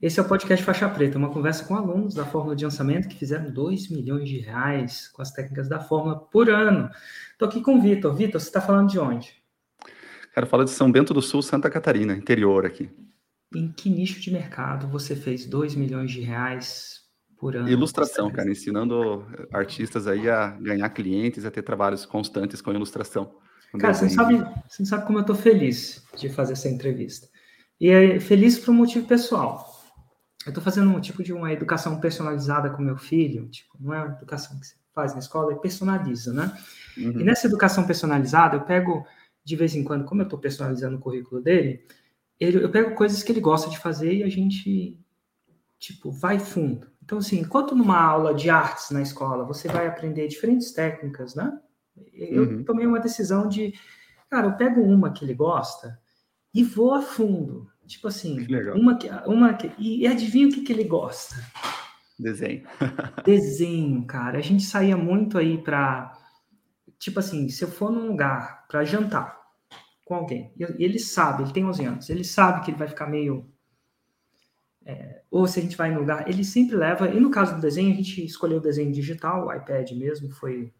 Esse é o podcast Faixa Preta, uma conversa com alunos da Fórmula de Lançamento que fizeram 2 milhões de reais com as técnicas da Fórmula por ano. Estou aqui com o Vitor. Vitor, você está falando de onde? Cara, fala de São Bento do Sul, Santa Catarina, interior aqui. Em que nicho de mercado você fez 2 milhões de reais por ano? Ilustração, cara, ensinando artistas aí a ganhar clientes, a ter trabalhos constantes com ilustração. Cara, você não, sabe, você não sabe como eu estou feliz de fazer essa entrevista. E é feliz por um motivo pessoal eu estou fazendo um tipo de uma educação personalizada com meu filho, tipo, não é uma educação que você faz na escola, é personaliza, né? Uhum. E nessa educação personalizada, eu pego, de vez em quando, como eu estou personalizando o currículo dele, ele, eu pego coisas que ele gosta de fazer e a gente, tipo, vai fundo. Então, assim, enquanto numa aula de artes na escola, você vai aprender diferentes técnicas, né? Eu uhum. tomei uma decisão de, cara, eu pego uma que ele gosta e vou a fundo. Tipo assim, uma que, uma que, e adivinha o que, que ele gosta? Desenho. Desenho, cara. A gente saía muito aí para tipo assim, se eu for num lugar para jantar com alguém, e ele sabe, ele tem 11 anos, ele sabe que ele vai ficar meio é, ou se a gente vai no lugar, ele sempre leva, e no caso do desenho, a gente escolheu o desenho digital, o iPad mesmo, foi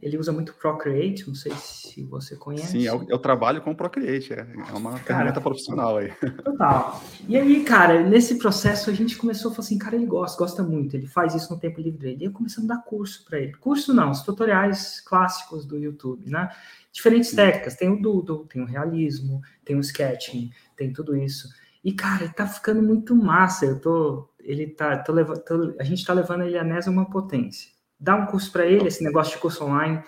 ele usa muito Procreate, não sei se você conhece. Sim, eu, eu trabalho com Procreate, é, é uma cara, ferramenta profissional aí. Total. E aí, cara, nesse processo a gente começou a falar assim, cara, ele gosta, gosta muito, ele faz isso no tempo livre dele. E eu comecei a dar curso para ele. Curso não, os tutoriais clássicos do YouTube, né? Diferentes Sim. técnicas, tem o Doodle, tem o realismo, tem o sketching, tem tudo isso. E, cara, tá ficando muito massa. Eu tô, ele tá, tô levando, a gente tá levando ele a uma potência dá um curso para ele, esse negócio de curso online.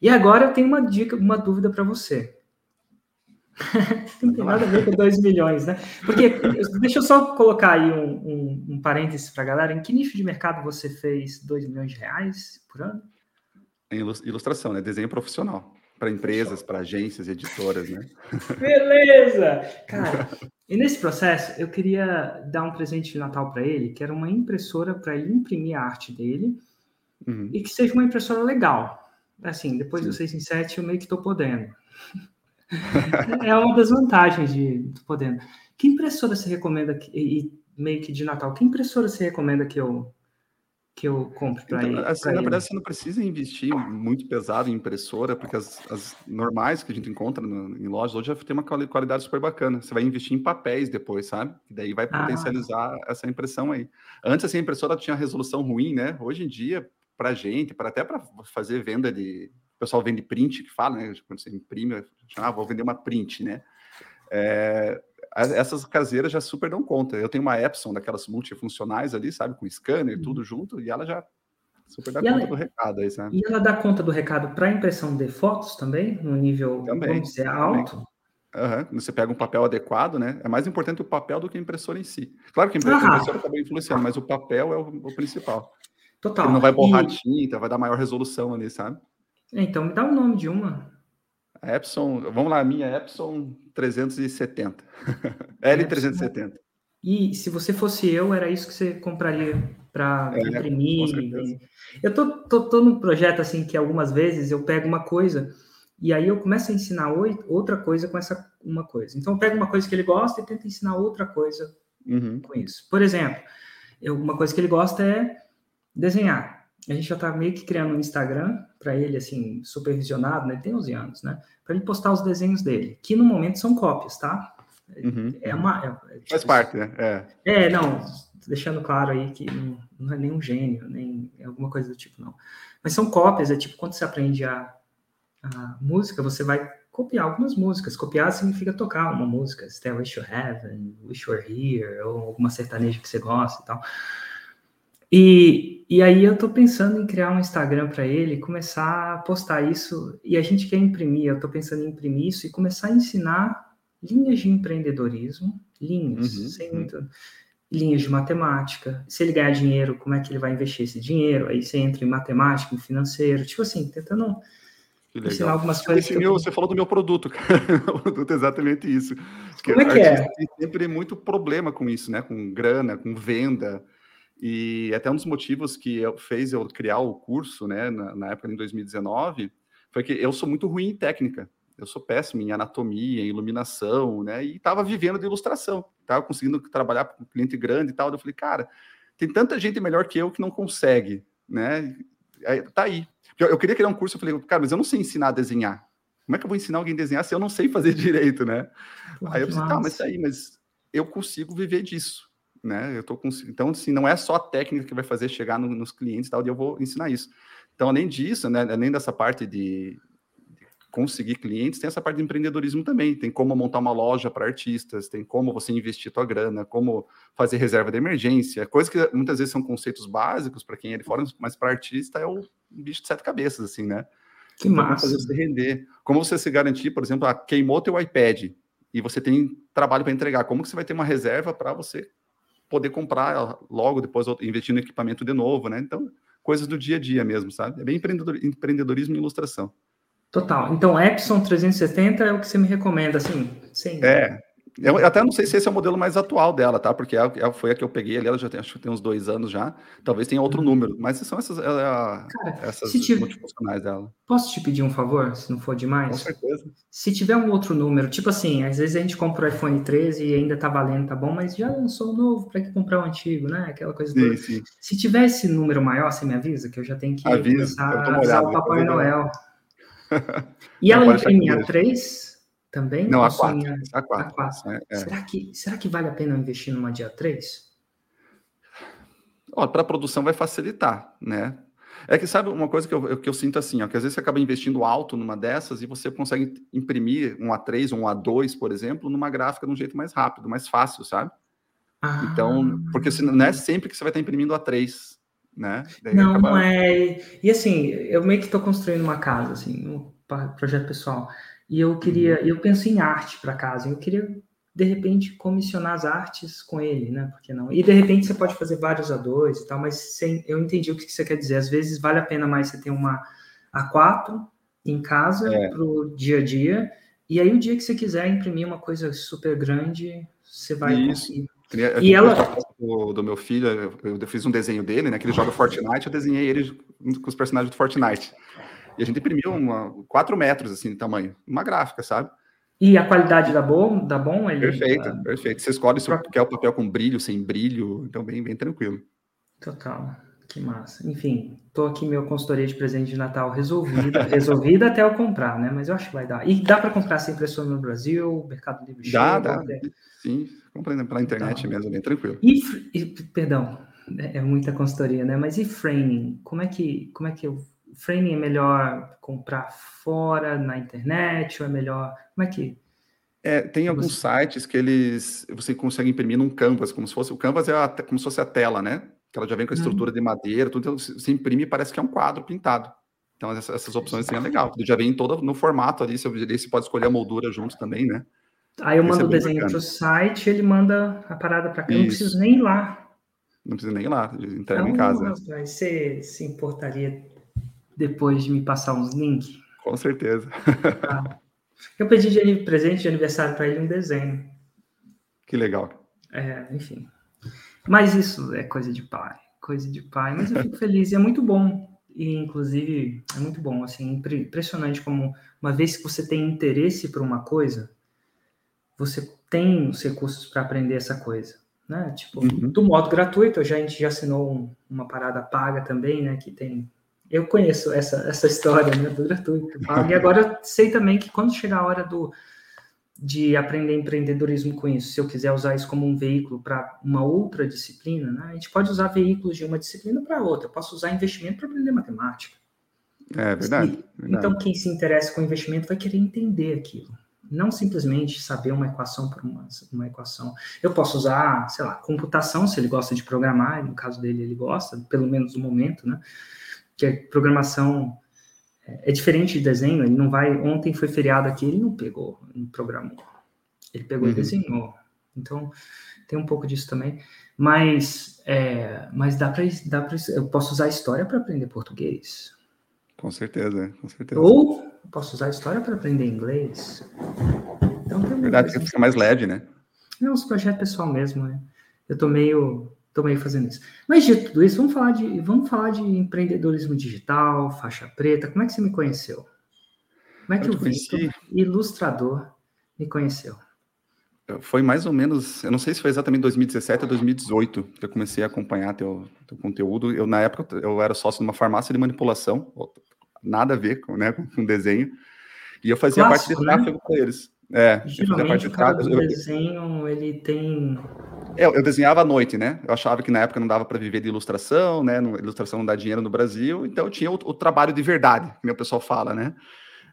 E agora eu tenho uma dica, uma dúvida para você. não tem nada a ver com 2 milhões, né? Porque, deixa eu só colocar aí um, um, um parênteses para a galera. Em que nicho de mercado você fez 2 milhões de reais por ano? Em ilustração, né? Desenho profissional. Para empresas, para agências, editoras, né? Beleza! Cara, e nesse processo, eu queria dar um presente de Natal para ele, que era uma impressora para ele imprimir a arte dele uhum. e que seja uma impressora legal. Assim, depois Sim. do 6 em 7 eu meio que estou podendo. é uma das vantagens de podendo. Que impressora você recomenda que, e meio que de Natal? Que impressora você recomenda que eu que eu compre para então, ele? Assim, na verdade, você não precisa investir muito pesado em impressora, porque as, as normais que a gente encontra no, em lojas hoje já tem uma qualidade super bacana. Você vai investir em papéis depois, sabe? E daí vai ah. potencializar ah. essa impressão aí. Antes, assim, a impressora tinha resolução ruim, né? Hoje em dia, para gente, para até para fazer venda de. O pessoal vende print, que fala, né? Quando você imprime, ah, vou vender uma print, né? É, essas caseiras já super dão conta. Eu tenho uma Epson daquelas multifuncionais ali, sabe, com scanner, uhum. tudo junto, e ela já super dá e conta ela, do recado aí, sabe? E ela dá conta do recado para impressão de fotos também, no nível, também, vamos dizer, alto? Uhum. Você pega um papel adequado, né? É mais importante o papel do que a impressora em si. Claro que a impressora acaba influenciando, mas o papel é o, o principal. Total. Ele não vai borrar e... tinta, vai dar maior resolução ali, sabe? Então, me dá o nome de uma. A Epson, vamos lá, a minha Epson 370. L370. E se você fosse eu, era isso que você compraria para é, imprimir. Eu tô, tô, tô num projeto assim que algumas vezes eu pego uma coisa e aí eu começo a ensinar outra coisa com essa uma coisa. Então eu pego uma coisa que ele gosta e tento ensinar outra coisa uhum. com isso. Por exemplo, eu, uma coisa que ele gosta é desenhar. A gente já está meio que criando um Instagram para ele, assim, supervisionado, né? Ele tem 11 anos, né? Para ele postar os desenhos dele, que no momento são cópias, tá? Uhum. É uma. É, é, tipo, Faz parte, né? É. é, não, deixando claro aí que não, não é nenhum gênio, nem alguma coisa do tipo, não. Mas são cópias, é tipo quando você aprende a, a música, você vai copiar algumas músicas. Copiar significa tocar uma música, Stairway to Heaven, Wish You Were Here, ou alguma sertaneja que você gosta e tal. E, e aí eu estou pensando em criar um Instagram para ele, começar a postar isso, e a gente quer imprimir, eu estou pensando em imprimir isso e começar a ensinar linhas de empreendedorismo, linhas, uhum, sem uhum. muito, linhas de matemática, se ele ganhar dinheiro, como é que ele vai investir esse dinheiro, aí você entra em matemática, em financeiro, tipo assim, tentando ensinar algumas coisas. Esse meu, Você falou do meu produto, cara, o produto é exatamente isso. Como é que é? Tem sempre muito problema com isso, né, com grana, com venda, e até um dos motivos que eu, fez eu criar o curso, né, na, na época de 2019, foi que eu sou muito ruim em técnica. Eu sou péssimo em anatomia, em iluminação, né? E estava vivendo de ilustração, estava conseguindo trabalhar com um cliente grande e tal. Eu falei, cara, tem tanta gente melhor que eu que não consegue, né? Aí, tá aí. Eu, eu, queria criar um curso, eu falei, cara, mas eu não sei ensinar a desenhar. Como é que eu vou ensinar alguém a desenhar se eu não sei fazer direito, né? aí eu pensei, tá, mas tá aí, mas eu consigo viver disso, né? Eu tô cons... Então, assim, não é só a técnica que vai fazer chegar no, nos clientes e tal, e eu vou ensinar isso. Então, além disso, né, além dessa parte de, conseguir clientes, tem essa parte de empreendedorismo também. Tem como montar uma loja para artistas, tem como você investir tua grana, como fazer reserva de emergência, coisas que muitas vezes são conceitos básicos para quem é de fora, mas para artista é o bicho de sete cabeças, assim, né? Que então, massa. Fazer você render. Como você se garantir, por exemplo, ah, queimou teu iPad e você tem trabalho para entregar, como que você vai ter uma reserva para você poder comprar logo depois investir no equipamento de novo, né? Então, coisas do dia a dia mesmo, sabe? É bem empreendedorismo e ilustração. Total. Então, Epson 370 é o que você me recomenda, assim? Sim. É. Eu até não sei se esse é o modelo mais atual dela, tá? Porque foi a que eu peguei ali, ela já tem, acho que tem uns dois anos já. Talvez tenha outro uhum. número, mas são essas, é, Cara, essas tiver, multifuncionais dela. Posso te pedir um favor, se não for demais? Com certeza. Se tiver um outro número, tipo assim, às vezes a gente compra o iPhone 13 e ainda tá valendo, tá bom, mas já lançou o novo, para que comprar o antigo, né? Aquela coisa sim. Sim. Se tiver esse número maior, você me avisa, que eu já tenho que avisa, começar a avisar o Papai Noel. E ela imprime a 3 também? Não, a 4. A 4. A 4. É, é. Será, que, será que vale a pena investir numa dia 3? Para a produção vai facilitar, né? É que sabe uma coisa que eu, que eu sinto assim, ó, que às vezes você acaba investindo alto numa dessas e você consegue imprimir um A3 ou um A2, por exemplo, numa gráfica de um jeito mais rápido, mais fácil, sabe? Ah. Então, porque não é sempre que você vai estar imprimindo A3, né? Daí não, acaba... não é. E assim, eu meio que estou construindo uma casa, assim, um projeto pessoal. E eu queria, uhum. eu penso em arte para casa. Eu queria de repente comissionar as artes com ele, né? Por que não? E de repente você pode fazer vários A2 e tal, mas sem, eu entendi o que você quer dizer. Às vezes vale a pena mais você ter uma A4 em casa é. para o dia a dia. E aí o dia que você quiser imprimir uma coisa super grande, você vai Isso. conseguir. Eu e ela do, do, meu filho, eu, eu, fiz um desenho dele, né? Que ele joga Fortnite, eu desenhei ele com os personagens do Fortnite. E a gente imprimiu uma, 4 metros assim de tamanho, uma gráfica, sabe? E a qualidade da bom, da bom ele, Perfeito, uh, perfeito. Você escolhe se quer o papel com brilho, sem brilho, então bem, bem tranquilo. Total. Que massa. Enfim, tô aqui meu consultoria de presente de Natal resolvida, resolvida até eu comprar, né? Mas eu acho que vai dar. E dá para comprar essa impressora no Brasil, Mercado Livre Dá, dá. Sim, comprando pela internet então, mesmo, bem tranquilo. E, e, perdão, é, é muita consultoria, né? Mas e framing? Como é que, como é que eu framing é melhor comprar fora na internet ou é melhor como é que é, tem alguns você... sites que eles você consegue imprimir num canvas como se fosse o canvas é a, como se fosse a tela né? Que ela já vem com a estrutura hum. de madeira tudo então você imprime parece que é um quadro pintado. Então essas, essas opções assim, é legal já vem todo no formato ali você, você pode escolher a moldura junto também né? Aí eu mando é o desenho para o site ele manda a parada para cá não preciso nem ir lá. Não precisa nem ir lá entrega então, em casa. rapaz, você se importaria depois de me passar uns links? Com certeza. Ah, eu pedi de presente de aniversário para ele um desenho. Que legal. É, enfim. Mas isso é coisa de pai, coisa de pai. Mas eu fico feliz e é muito bom. E, inclusive, é muito bom, assim, impressionante como, uma vez que você tem interesse por uma coisa, você tem os recursos para aprender essa coisa, né? Tipo, uhum. do modo gratuito, a gente já assinou um, uma parada paga também, né? Que tem eu conheço essa, essa história né, do gratuito. E agora eu sei também que quando chegar a hora do, de aprender empreendedorismo com isso, se eu quiser usar isso como um veículo para uma outra disciplina, né, a gente pode usar veículos de uma disciplina para outra. Eu posso usar investimento para aprender matemática. É verdade, verdade. Então, quem se interessa com investimento vai querer entender aquilo. Não simplesmente saber uma equação por uma, uma equação. Eu posso usar, sei lá, computação, se ele gosta de programar, no caso dele ele gosta, pelo menos no momento, né? Que a programação é, é diferente de desenho, ele não vai. Ontem foi feriado aqui, ele não pegou, não programou. Ele pegou uhum. e desenhou. Então, tem um pouco disso também. Mas, é, mas dá para. Dá pra, eu posso usar a história para aprender português. Com certeza, com certeza. Ou posso usar a história para aprender inglês. Então, Verdade, que fica mais leve, né? É um projeto pessoal mesmo, né? Eu tô meio Estou meio fazendo isso. Mas de tudo isso, vamos falar de, vamos falar de empreendedorismo digital, faixa preta. Como é que você me conheceu? Como é que o Victor, ilustrador, me conheceu? Foi mais ou menos, eu não sei se foi exatamente 2017 ou 2018 que eu comecei a acompanhar teu, teu conteúdo. Eu, na época, eu era sócio de uma farmácia de manipulação, nada a ver com, né, com desenho, e eu fazia Clássico, parte de né? tráfego né? com eles. É, Geralmente, eu de desenho, ele tem... É, eu desenhava à noite, né? Eu achava que na época não dava para viver de ilustração, né? ilustração não dá dinheiro no Brasil, então eu tinha o, o trabalho de verdade, que o pessoal fala, né?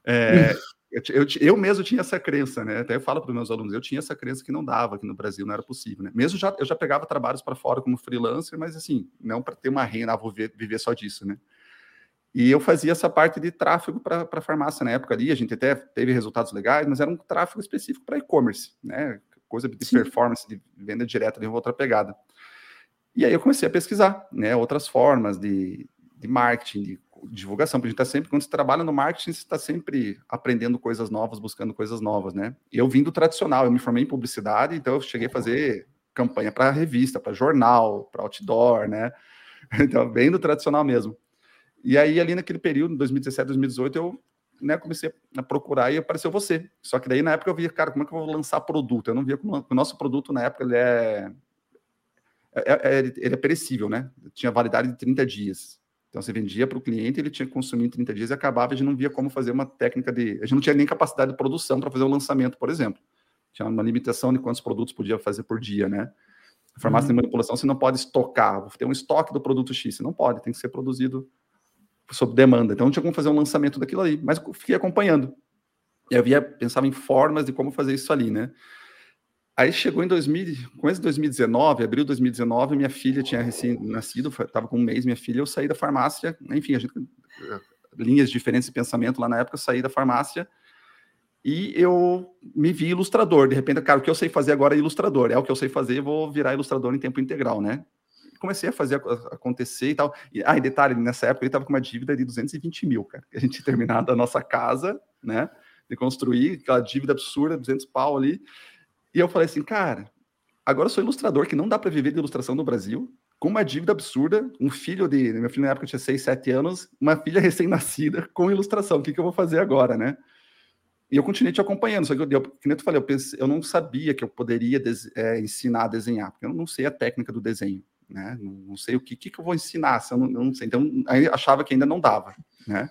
É, eu, eu, eu, mesmo tinha essa crença, né? Até eu falo para os meus alunos, eu tinha essa crença que não dava aqui no Brasil, não era possível, né? Mesmo já, eu já pegava trabalhos para fora como freelancer, mas assim, não para ter uma renda, ah, vou ver, viver só disso, né? E eu fazia essa parte de tráfego para a farmácia na época ali, a gente até teve resultados legais, mas era um tráfego específico para e-commerce, né? Coisa de Sim. performance, de venda direta, de outra pegada. E aí eu comecei a pesquisar, né? Outras formas de, de marketing, de divulgação, porque a gente está sempre, quando você trabalha no marketing, você está sempre aprendendo coisas novas, buscando coisas novas, né? Eu vim do tradicional, eu me formei em publicidade, então eu cheguei a fazer campanha para revista, para jornal, para outdoor, né? Então, bem do tradicional mesmo. E aí, ali naquele período, 2017, 2018, eu né, comecei a procurar e apareceu você. Só que daí, na época, eu via, cara, como é que eu vou lançar produto? Eu não via como... O nosso produto, na época, ele é... é, é ele é perecível, né? Tinha validade de 30 dias. Então, você vendia para o cliente, ele tinha que consumir em 30 dias e acabava, a gente não via como fazer uma técnica de. A gente não tinha nem capacidade de produção para fazer o um lançamento, por exemplo. Tinha uma limitação de quantos produtos podia fazer por dia, né? A farmácia uhum. de manipulação, você não pode estocar, ter um estoque do produto X, você não pode, tem que ser produzido sob demanda. Então, não tinha como fazer um lançamento daquilo ali, mas fiquei acompanhando. E eu pensava em formas de como fazer isso ali, né? Aí chegou em 2000, começo de 2019, abril de 2019, minha filha tinha recém-nascido, estava com um mês, minha filha, eu saí da farmácia, enfim, a gente, linhas diferentes de pensamento lá na época, eu saí da farmácia e eu me vi ilustrador. De repente, cara, o que eu sei fazer agora é ilustrador, é o que eu sei fazer, vou virar ilustrador em tempo integral, né? Comecei a fazer acontecer e tal. E, ah, e detalhe, nessa época ele estava com uma dívida de 220 mil, cara. A gente tinha terminado a nossa casa, né? De construir, aquela dívida absurda, 200 pau ali. E eu falei assim, cara, agora eu sou ilustrador, que não dá para viver de ilustração no Brasil, com uma dívida absurda, um filho de. Meu filho na época tinha 6, 7 anos, uma filha recém-nascida com ilustração. O que, que eu vou fazer agora, né? E eu continuei te acompanhando, só que eu, que nem tu falei, eu, pensei, eu não sabia que eu poderia é, ensinar a desenhar, porque eu não sei a técnica do desenho, né? Não, não sei o que, que, que eu vou ensinar, se eu não, eu não sei. Então, aí achava que ainda não dava, né?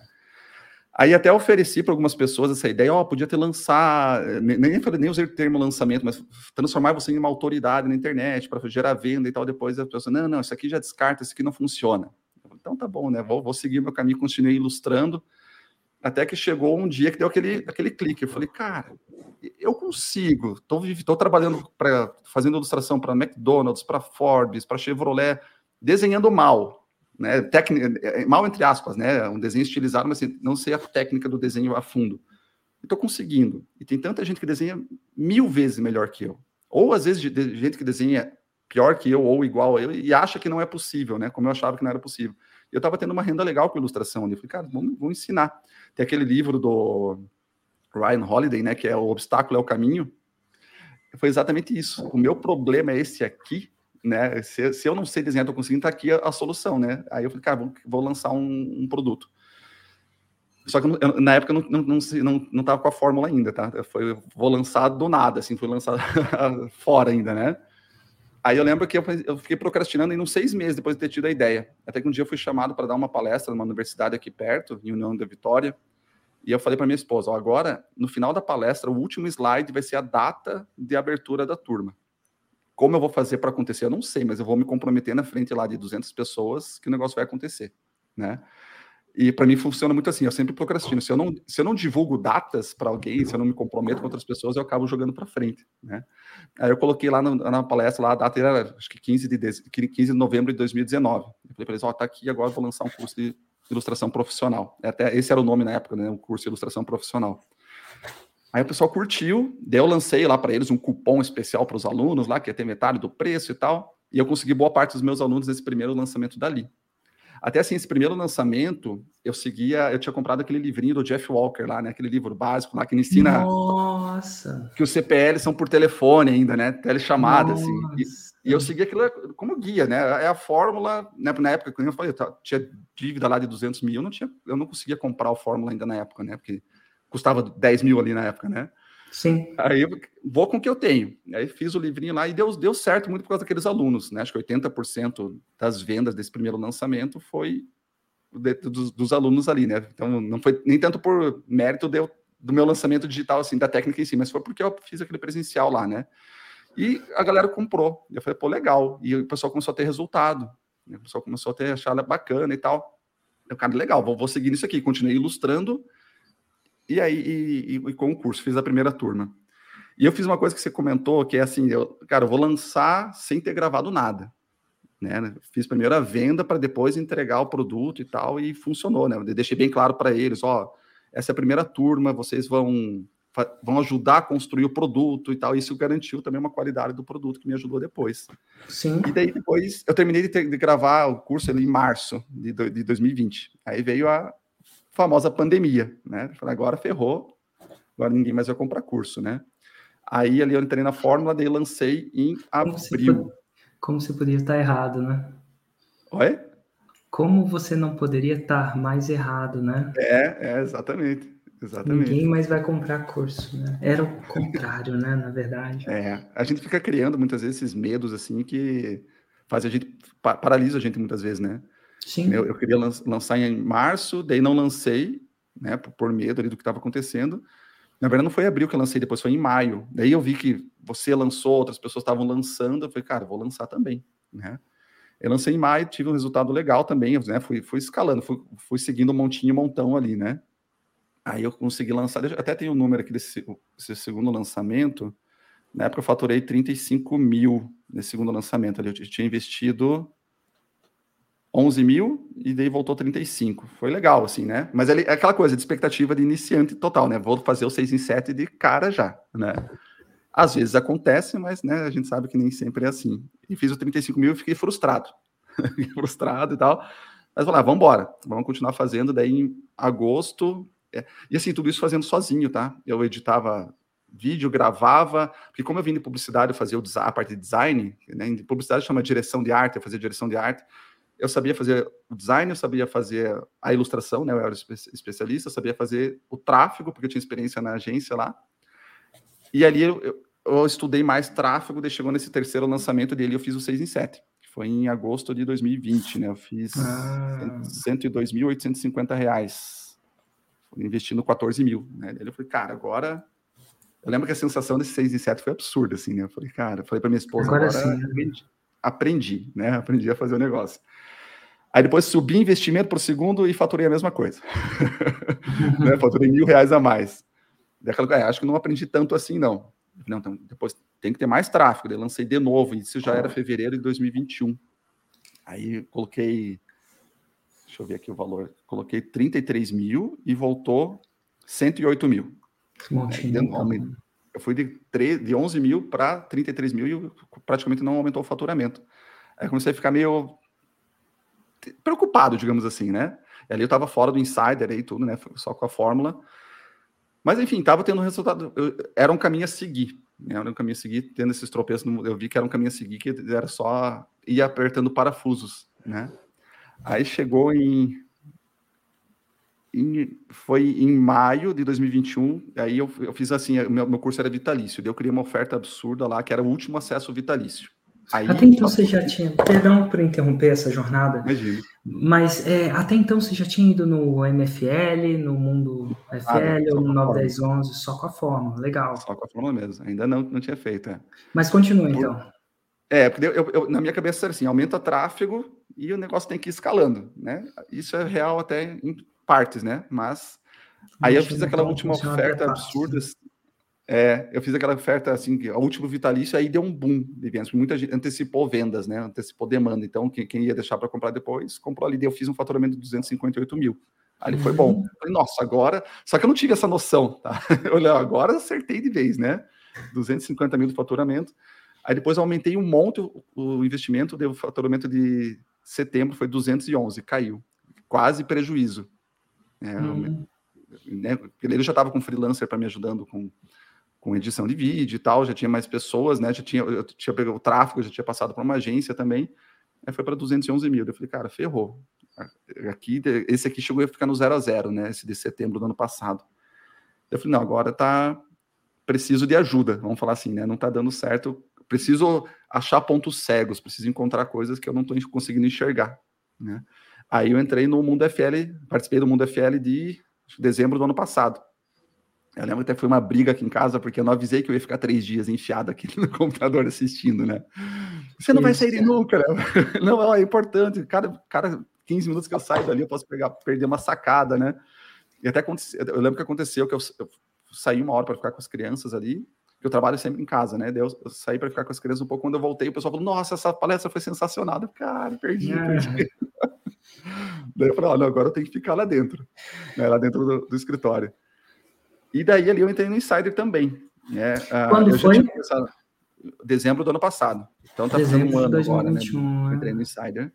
Aí até ofereci para algumas pessoas essa ideia, ó, oh, podia ter lançar, nem, nem, nem usei o termo lançamento, mas transformar você em uma autoridade na internet para gerar venda e tal. Depois a pessoa, não, não, isso aqui já descarta, isso aqui não funciona. então tá bom, né? Vou, vou seguir meu caminho, continuei ilustrando, até que chegou um dia que deu aquele, aquele clique. Eu falei, cara, eu consigo, estou trabalhando, pra, fazendo ilustração para McDonald's, para Forbes, para Chevrolet, desenhando mal, né, técnica, é, mal entre aspas, né, um desenho estilizado, mas assim, não sei a técnica do desenho a fundo. Estou conseguindo. E tem tanta gente que desenha mil vezes melhor que eu. Ou às vezes gente que desenha pior que eu ou igual a eu e acha que não é possível, né? Como eu achava que não era possível. Eu estava tendo uma renda legal com ilustração ali. Eu falei, cara, vamos, vamos ensinar. Tem aquele livro do Ryan Holiday, né? Que é O Obstáculo é o Caminho. Foi exatamente isso. O meu problema é esse aqui, né? Se, se eu não sei desenhar, estou conseguindo, tá aqui a, a, solução, né? Aí eu falei, cara, vou, vou lançar um, um, produto. Só que eu, na época eu não, não, não, não tava com a fórmula ainda, tá? Foi, vou lançar do nada, assim, fui lançar fora ainda, né? Aí eu lembro que eu, eu fiquei procrastinando em uns seis meses depois de ter tido a ideia. Até que um dia eu fui chamado para dar uma palestra numa universidade aqui perto, em União da Vitória. E eu falei para minha esposa: ó, agora, no final da palestra, o último slide vai ser a data de abertura da turma. Como eu vou fazer para acontecer? Eu não sei, mas eu vou me comprometer na frente lá de 200 pessoas que o negócio vai acontecer, né? E para mim funciona muito assim, eu sempre procrastino. Se eu não, se eu não divulgo datas para alguém, se eu não me comprometo com outras pessoas, eu acabo jogando para frente, né? Aí eu coloquei lá na, palestra, lá, a data era acho que 15 de, 15 de novembro de 2019. Eu falei para eles, ó, oh, tá aqui, agora vou lançar um curso de ilustração profissional. Até esse era o nome na época, né? Um curso de ilustração profissional. Aí o pessoal curtiu, daí eu lancei lá para eles um cupom especial para os alunos lá, que ia ter metade do preço e tal, e eu consegui boa parte dos meus alunos nesse primeiro lançamento dali. Até assim, esse primeiro lançamento, eu seguia, eu tinha comprado aquele livrinho do Jeff Walker lá, né? Aquele livro básico lá que ensina. Nossa! Que os CPL são por telefone ainda, né? Telechamada, assim. E, e, eu segui aquilo como guia, né? É a fórmula, né? Na época, quando eu falei, eu tinha dívida lá de 200 mil, eu não, tinha, eu não conseguia comprar a fórmula ainda na época, né? Porque custava 10 mil ali na época, né? Sim. Aí eu vou com o que eu tenho. Aí fiz o livrinho lá e deu, deu certo muito por causa daqueles alunos, né? Acho que 80% das vendas desse primeiro lançamento foi de, dos, dos, alunos ali, né? Então não foi nem tanto por mérito de, do meu lançamento digital, assim, da técnica em si, mas foi porque eu fiz aquele presencial lá, né? E a galera comprou. Eu falei, pô, legal. E o pessoal começou a ter resultado. Né? O pessoal começou a ter achar bacana e tal. Eu, cara, legal, vou, vou seguir nisso aqui. Continuei ilustrando e aí, e, e, e, com o curso, fiz a primeira turma. E eu fiz uma coisa que você comentou, que é assim, eu, cara, eu vou lançar sem ter gravado nada. Né? Fiz primeiro a venda para depois entregar o produto e tal, e funcionou, né? Eu deixei bem claro para eles, ó, essa é a primeira turma, vocês vão vão ajudar a construir o produto e tal. Isso garantiu também uma qualidade do produto que me ajudou depois. Sim. E daí depois eu terminei de, ter, de gravar o curso ali em março de, de 2020. Aí veio a, famosa pandemia, né? Falei, agora ferrou, agora ninguém mais vai comprar curso, né? Aí ali eu entrei na fórmula, daí lancei em abril. Como você, poderia estar errado, né? Oi? Como você não poderia estar mais errado, né? É, é exatamente. Exatamente. Ninguém mais vai comprar curso, né? Era o contrário, né? Na verdade. É, a gente fica criando muitas vezes esses medos assim que faz a gente paralisa a gente muitas vezes, né? Sim. Eu, eu queria lançar em março, daí não lancei, né, por, por medo do que estava acontecendo. Na verdade, não foi em abril que eu lancei, depois foi em maio. Daí eu vi que você lançou, outras pessoas estavam lançando, eu falei, cara, vou lançar também, né? Eu lancei em maio, tive um resultado legal também, né? Fui, fui escalando, fui, fui seguindo um montinho, montão ali, né? Aí eu consegui lançar, até tem um número aqui desse, desse, segundo lançamento. Na época eu faturei 35 mil nesse segundo lançamento ali. Eu tinha investido 11 mil e daí voltou 35. Foi legal, assim, né? Mas é aquela coisa de expectativa de iniciante total, né? Vou fazer o 6 em 7 de cara já, né? Às vezes acontece, mas né, a gente sabe que nem sempre é assim. E fiz o 35 mil e fiquei frustrado. frustrado e tal. Mas vamos lá, vamos embora. Vamos continuar fazendo. Daí em agosto. É... E assim, tudo isso fazendo sozinho, tá? Eu editava vídeo, gravava, porque como eu vim de publicidade, eu fazia a parte de design, né? Publicidade chama direção de arte, eu fazia direção de arte eu sabia fazer o design, eu sabia fazer a ilustração, né? Eu era especialista, eu sabia fazer o tráfego, porque eu tinha experiência na agência lá. E ali eu, eu, eu estudei mais tráfego, daí chegou nesse terceiro lançamento dele, eu fiz o 6 em 7, que foi em agosto de 2020, né? Eu fiz ah. 102.850 reais, investindo 14 mil, né? Daí eu falei, cara, agora eu lembro que a sensação desse 6 em 7 foi absurda, assim, né? Eu falei, cara, falei para minha esposa, agora, agora aprendi, né? Aprendi a fazer o negócio. Aí depois subi investimento por segundo e faturei a mesma coisa. Uhum. né? Faturei mil reais a mais. Daquela, é, acho que não aprendi tanto assim, não. Não, então, depois tem que ter mais tráfego. Daí lancei de novo, e isso já era fevereiro de 2021. Aí coloquei, deixa eu ver aqui o valor, coloquei 33 mil e voltou 108 mil. Montinho, eu fui de, 3, de 11 mil para 33 mil e praticamente não aumentou o faturamento. Aí comecei a ficar meio preocupado, digamos assim, né? E ali eu estava fora do insider e tudo, né? Só com a fórmula. Mas enfim, estava tendo resultado. Eu, era um caminho a seguir. Né? Era um caminho a seguir, tendo esses tropeços. Eu vi que era um caminho a seguir, que era só ir apertando parafusos, né? Aí chegou em, em, foi em maio de 2021. Aí eu, eu fiz assim: meu, meu curso era vitalício. Eu criei uma oferta absurda lá, que era o último acesso vitalício. Aí, até então você já tinha, perdão por interromper essa jornada, Imagina. mas é, até então você já tinha ido no MFL, no mundo FL ah, ou no 91011, só com a fórmula, legal. Só com a fórmula mesmo, ainda não, não tinha feito. É. Mas continua então. É, porque eu, eu, na minha cabeça era assim, aumenta tráfego e o negócio tem que ir escalando, né? Isso é real até em partes, né? Mas aí eu fiz aquela última oferta absurda, é, eu fiz aquela oferta assim, o último vitalício, aí deu um boom de vendas. Muita gente antecipou vendas, né? Antecipou demanda. Então, quem, quem ia deixar para comprar depois, comprou ali. Eu fiz um faturamento de 258 mil. Ali uhum. foi bom. Uhum. Falei, nossa, agora. Só que eu não tive essa noção, tá? Olha, agora acertei de vez, né? 250 mil de faturamento. Aí depois eu aumentei um monte o, o investimento, deu faturamento de setembro foi 211, caiu. Quase prejuízo. É, uhum. né, ele já estava com freelancer para me ajudando com com edição de vídeo e tal, já tinha mais pessoas, né? Já tinha, eu tinha pegado o tráfego, já tinha passado para uma agência também. Aí foi para 211 mil. Eu falei, cara, ferrou. Aqui, esse aqui chegou a ficar no zero a zero, né? Esse de setembro do ano passado. Eu falei, não, agora tá preciso de ajuda, vamos falar assim, né? Não tá dando certo, preciso achar pontos cegos, preciso encontrar coisas que eu não estou conseguindo enxergar, né? Aí eu entrei no Mundo FL, participei do Mundo FL de dezembro do ano passado. Eu lembro que até foi uma briga aqui em casa, porque eu não avisei que eu ia ficar três dias enfiado aqui no computador assistindo, né? Você não Isso, vai sair nunca, né? Não, é importante. Cada, cada 15 minutos que eu saio dali, eu posso pegar, perder uma sacada, né? E até aconteceu, eu lembro que aconteceu que eu, eu saí uma hora para ficar com as crianças ali, que eu trabalho sempre em casa, né? Daí eu, eu saí para ficar com as crianças um pouco. Quando eu voltei, o pessoal falou: Nossa, essa palestra foi sensacional. Eu, Cara, perdi, é. perdi. daí eu falei: Olha, agora eu tenho que ficar lá dentro, né? lá dentro do, do escritório. E daí ali eu entrei no Insider também. Né? Ah, Quando eu foi? Pensado, dezembro do ano passado. Então tá fazendo um ano 2021, agora, né? Eu entrei no Insider.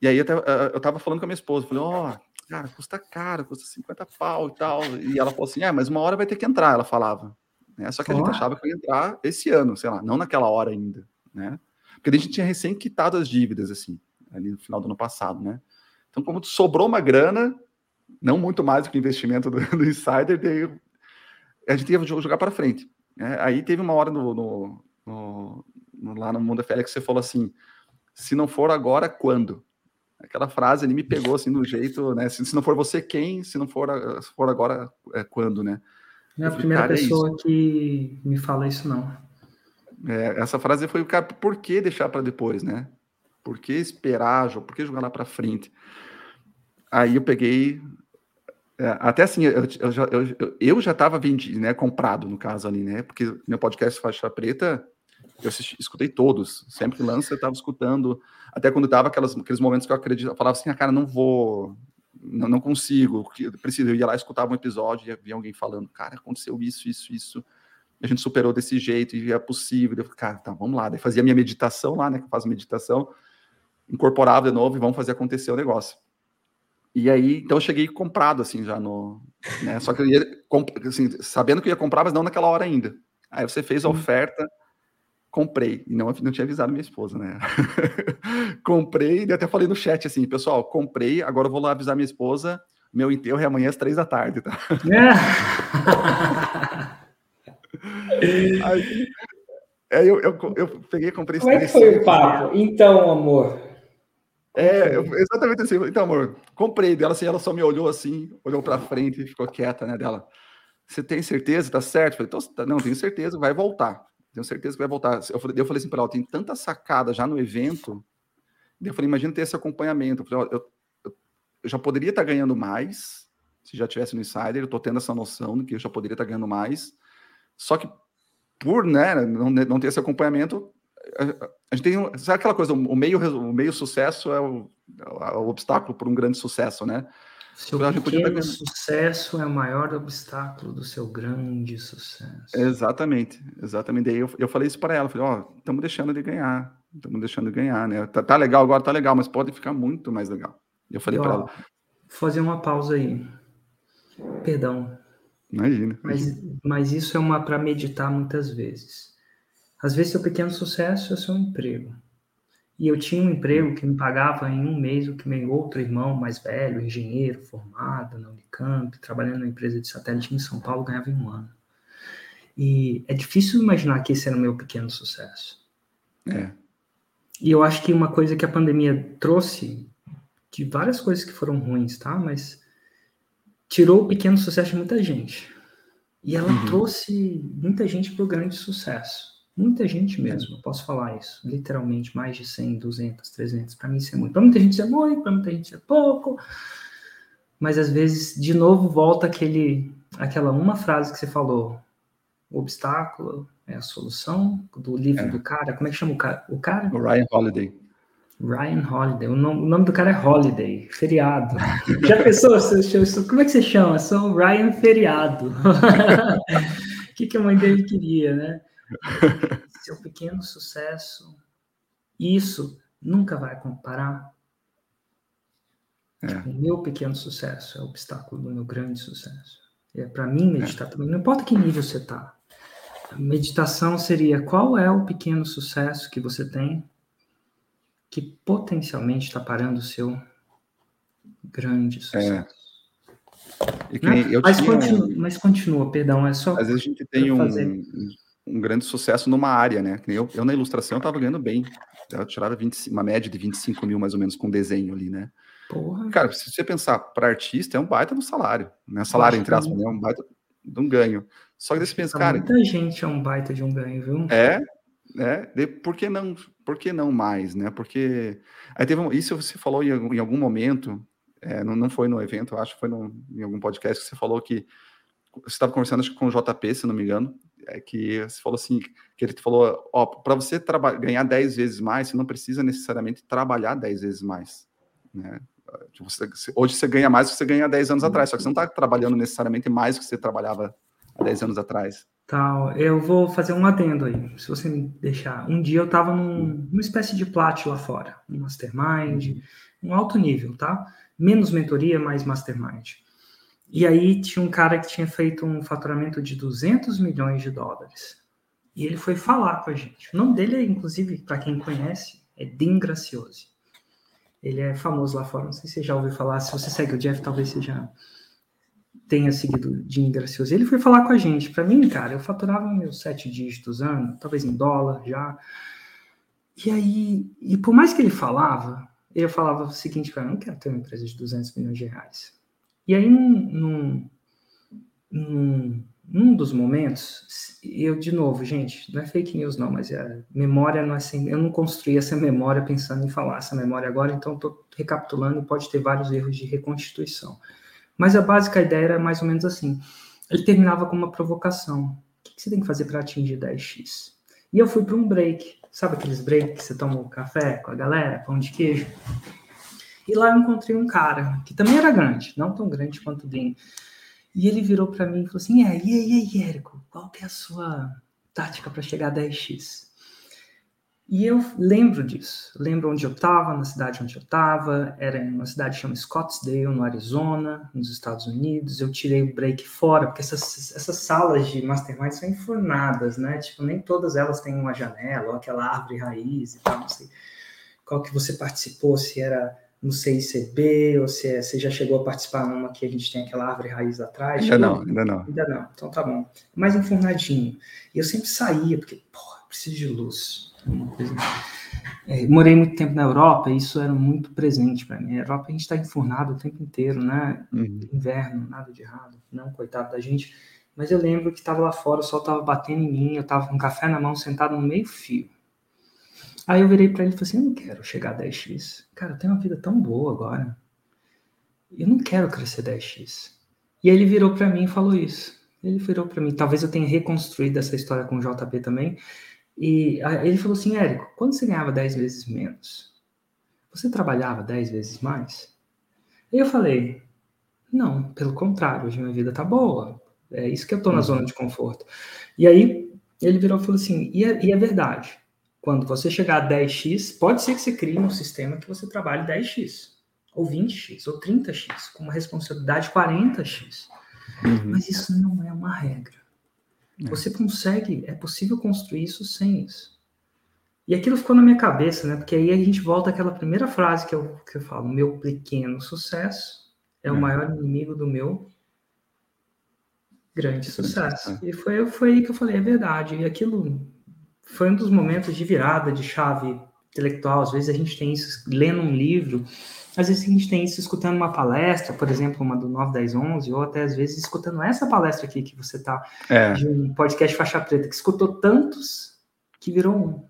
E aí eu tava, ah, eu tava falando com a minha esposa, falei, ó, oh, cara, custa caro, custa 50 pau e tal. E ela falou assim, ah, mas uma hora vai ter que entrar, ela falava. Né? Só que a oh. gente achava que ia entrar esse ano, sei lá, não naquela hora ainda, né? Porque a gente tinha recém quitado as dívidas, assim, ali no final do ano passado, né? Então, como sobrou uma grana, não muito mais do que o investimento do, do Insider, daí a gente ia jogar para frente. Né? Aí teve uma hora no, no, no, lá no Mundo FL que você falou assim: se não for agora, quando? Aquela frase ali me pegou assim do jeito, né? Se, se não for você, quem? Se não for, se for agora, é quando, né? Não é a primeira é pessoa é que me fala isso, não. É, essa frase foi, cara, por que deixar para depois, né? Por que esperar? Por que jogar lá para frente? Aí eu peguei, é, até assim, eu, eu, já, eu, eu já estava vendido, né? Comprado, no caso ali, né? Porque meu podcast Faixa Preta, eu assisti, escutei todos. Sempre que lança, eu estava escutando. Até quando tava aquelas, aqueles momentos que eu acredito, eu falava assim, ah, cara, não vou, não, não consigo, preciso. Eu ia lá, escutava um episódio e via alguém falando, cara, aconteceu isso, isso, isso. A gente superou desse jeito e é possível. Eu falei, cara, tá, vamos lá. Daí fazia minha meditação lá, né? Que eu faço meditação, incorporava de novo e vamos fazer acontecer o negócio. E aí, então eu cheguei comprado, assim, já no. Né? Só que eu ia, assim, sabendo que eu ia comprar, mas não naquela hora ainda. Aí você fez a uhum. oferta, comprei. E não, não tinha avisado minha esposa, né? comprei, e até falei no chat assim, pessoal, comprei, agora eu vou lá avisar minha esposa, meu enterro é amanhã às três da tarde, tá? aí, aí eu, eu, eu, peguei comprei Como é que foi o papo? Então, amor, é, exatamente assim. Então, amor, comprei dela, assim, ela só me olhou assim, olhou para frente e ficou quieta, né, dela. Você tem certeza? Tá certo? Eu falei, tá, não, tenho certeza, vai voltar. Tenho certeza que vai voltar. Eu falei, eu falei assim para ela, tem tanta sacada já no evento. Eu falei, imagina ter esse acompanhamento. Eu, falei, eu, eu, eu já poderia estar tá ganhando mais, se já tivesse no Insider, eu tô tendo essa noção de que eu já poderia estar tá ganhando mais. Só que por né, não, não ter esse acompanhamento, a gente tem, sabe aquela coisa, o meio, o meio sucesso é o, é o obstáculo para um grande sucesso, né? Seu pequeno sucesso é o maior obstáculo do seu grande sucesso. Exatamente, exatamente. Daí eu, eu falei isso para ela, falei, ó, oh, estamos deixando de ganhar, estamos deixando de ganhar, né? Tá, tá, legal agora, tá legal, mas pode ficar muito mais legal. Eu falei para ela. Vou fazer uma pausa aí. Perdão. Imagina. Mas, mas isso é uma para meditar muitas vezes. Às vezes, seu pequeno sucesso é seu emprego. E eu tinha um emprego que me pagava em um mês o que meu outro irmão mais velho, engenheiro, formado na Unicamp, trabalhando na empresa de satélite em São Paulo, ganhava em um ano. E é difícil imaginar que esse era o meu pequeno sucesso. É. E eu acho que uma coisa que a pandemia trouxe, de várias coisas que foram ruins, tá? Mas tirou o pequeno sucesso de muita gente. E ela uhum. trouxe muita gente para o grande sucesso. Muita gente mesmo, eu posso falar isso. Literalmente, mais de 100, 200, 300. Para mim isso é muito. Para muita gente isso é muito, para muita gente isso é pouco. Mas às vezes, de novo, volta aquele, aquela uma frase que você falou. O obstáculo é a solução do livro é. do cara. Como é que chama o cara? O cara? O Ryan Holiday. Ryan Holiday. O nome, o nome do cara é Holiday, feriado. Já pensou? Como é que você chama? Sou Ryan Feriado. O que, que a mãe dele queria, né? Seu pequeno sucesso, isso nunca vai comparar. É. Tipo, o meu pequeno sucesso é o obstáculo do meu grande sucesso. É para mim meditar é. também, não importa que nível você está. A meditação seria qual é o pequeno sucesso que você tem que potencialmente está parando o seu grande é. sucesso. Né? Mas, continua, um... mas continua, perdão, é só. Às vezes a gente tem um, um grande sucesso numa área, né? Eu, eu na ilustração estava ganhando bem. Eu tirava 20, uma média de 25 mil mais ou menos com desenho ali, né? Porra. Cara, se você pensar para artista, é um baita no salário, né? Salário, entre aspas, né? é um baita de um ganho. Só que daí você pensa, cara. Muita gente é um baita de um ganho, viu? É, é. De, por que não? Por que não mais, né? Porque aí teve um, isso você falou em, em algum momento, é, não, não foi no evento, acho que foi no, em algum podcast que você falou que você estava conversando acho, com o JP, se não me engano, é que você falou assim, que ele falou, ó, para você ganhar 10 vezes mais, você não precisa necessariamente trabalhar 10 vezes mais, né? Tipo, você, hoje você ganha mais do que você ganha 10 anos atrás, só que você não está trabalhando necessariamente mais do que você trabalhava há 10 anos atrás. Tal, eu vou fazer um adendo aí, se você me deixar. Um dia eu estava num, numa espécie de plat lá fora, um mastermind, um alto nível, tá? Menos mentoria, mais mastermind. E aí tinha um cara que tinha feito um faturamento de 200 milhões de dólares. E ele foi falar com a gente. O nome dele, inclusive, para quem conhece, é Dean Graciosi. Ele é famoso lá fora. Não sei se você já ouviu falar. Se você segue o Jeff, talvez você já tenha seguido Dean Graciosi. Ele foi falar com a gente. Para mim, cara, eu faturava meus sete dígitos ano, talvez em dólar já. E aí, e por mais que ele falava, eu falava o seguinte, cara, eu não quero ter uma empresa de 200 milhões de reais. E aí, num, num, num dos momentos, eu, de novo, gente, não é fake news não, mas a memória não é assim, eu não construí essa memória pensando em falar essa memória agora, então estou recapitulando e pode ter vários erros de reconstituição. Mas a básica ideia era mais ou menos assim. Ele terminava com uma provocação. O que você tem que fazer para atingir 10x? E eu fui para um break. Sabe aqueles breaks que você toma um café com a galera, pão de queijo? E lá eu encontrei um cara, que também era grande, não tão grande quanto o Dean. E ele virou para mim e falou assim: e aí, e aí, Érico, qual que é a sua tática para chegar a 10x? E eu lembro disso. Lembro onde eu estava, na cidade onde eu estava. Era em uma cidade chamada Scottsdale, no Arizona, nos Estados Unidos. Eu tirei o break fora, porque essas, essas salas de mastermind são enfornadas, né? Tipo, nem todas elas têm uma janela, ou aquela árvore raiz e tal. Não sei qual que você participou, se era no CICB, ou se é, você já chegou a participar numa que a gente tem aquela árvore raiz atrás? Ainda não, ainda não. Ainda não, então tá bom. Mais enfornadinho. E eu sempre saía, porque, porra, preciso de luz. É, morei muito tempo na Europa e isso era muito presente para mim. Na Europa a gente está enfornado o tempo inteiro, né? Uhum. Inverno, nada de errado, não, coitado da gente. Mas eu lembro que estava lá fora, o sol estava batendo em mim, eu estava com um café na mão, sentado no meio fio. Aí eu virei para ele e falei assim: eu não quero chegar a 10x. Cara, eu tenho uma vida tão boa agora. Eu não quero crescer 10x. E aí ele virou para mim e falou isso. Ele virou para mim. Talvez eu tenha reconstruído essa história com o JP também. E ele falou assim: Érico, quando você ganhava 10 vezes menos, você trabalhava 10 vezes mais? E eu falei: não, pelo contrário, hoje minha vida tá boa. É isso que eu tô na uhum. zona de conforto. E aí ele virou e falou assim: e é, e é verdade quando você chegar a 10x, pode ser que você crie um sistema que você trabalhe 10x, ou 20x, ou 30x, com uma responsabilidade 40x. Uhum. Mas isso não é uma regra. É. Você consegue, é possível construir isso sem isso. E aquilo ficou na minha cabeça, né? Porque aí a gente volta àquela primeira frase que eu, que eu falo: meu pequeno sucesso é, é. o maior inimigo do meu grande sucesso. E foi, foi aí que eu falei: é verdade. E aquilo foi um dos momentos de virada de chave intelectual. Às vezes a gente tem isso lendo um livro, às vezes a gente tem isso escutando uma palestra, por exemplo, uma do 9, 10, 11, ou até às vezes escutando essa palestra aqui que você está, é. de um podcast Faixa Preta, que escutou tantos que virou um.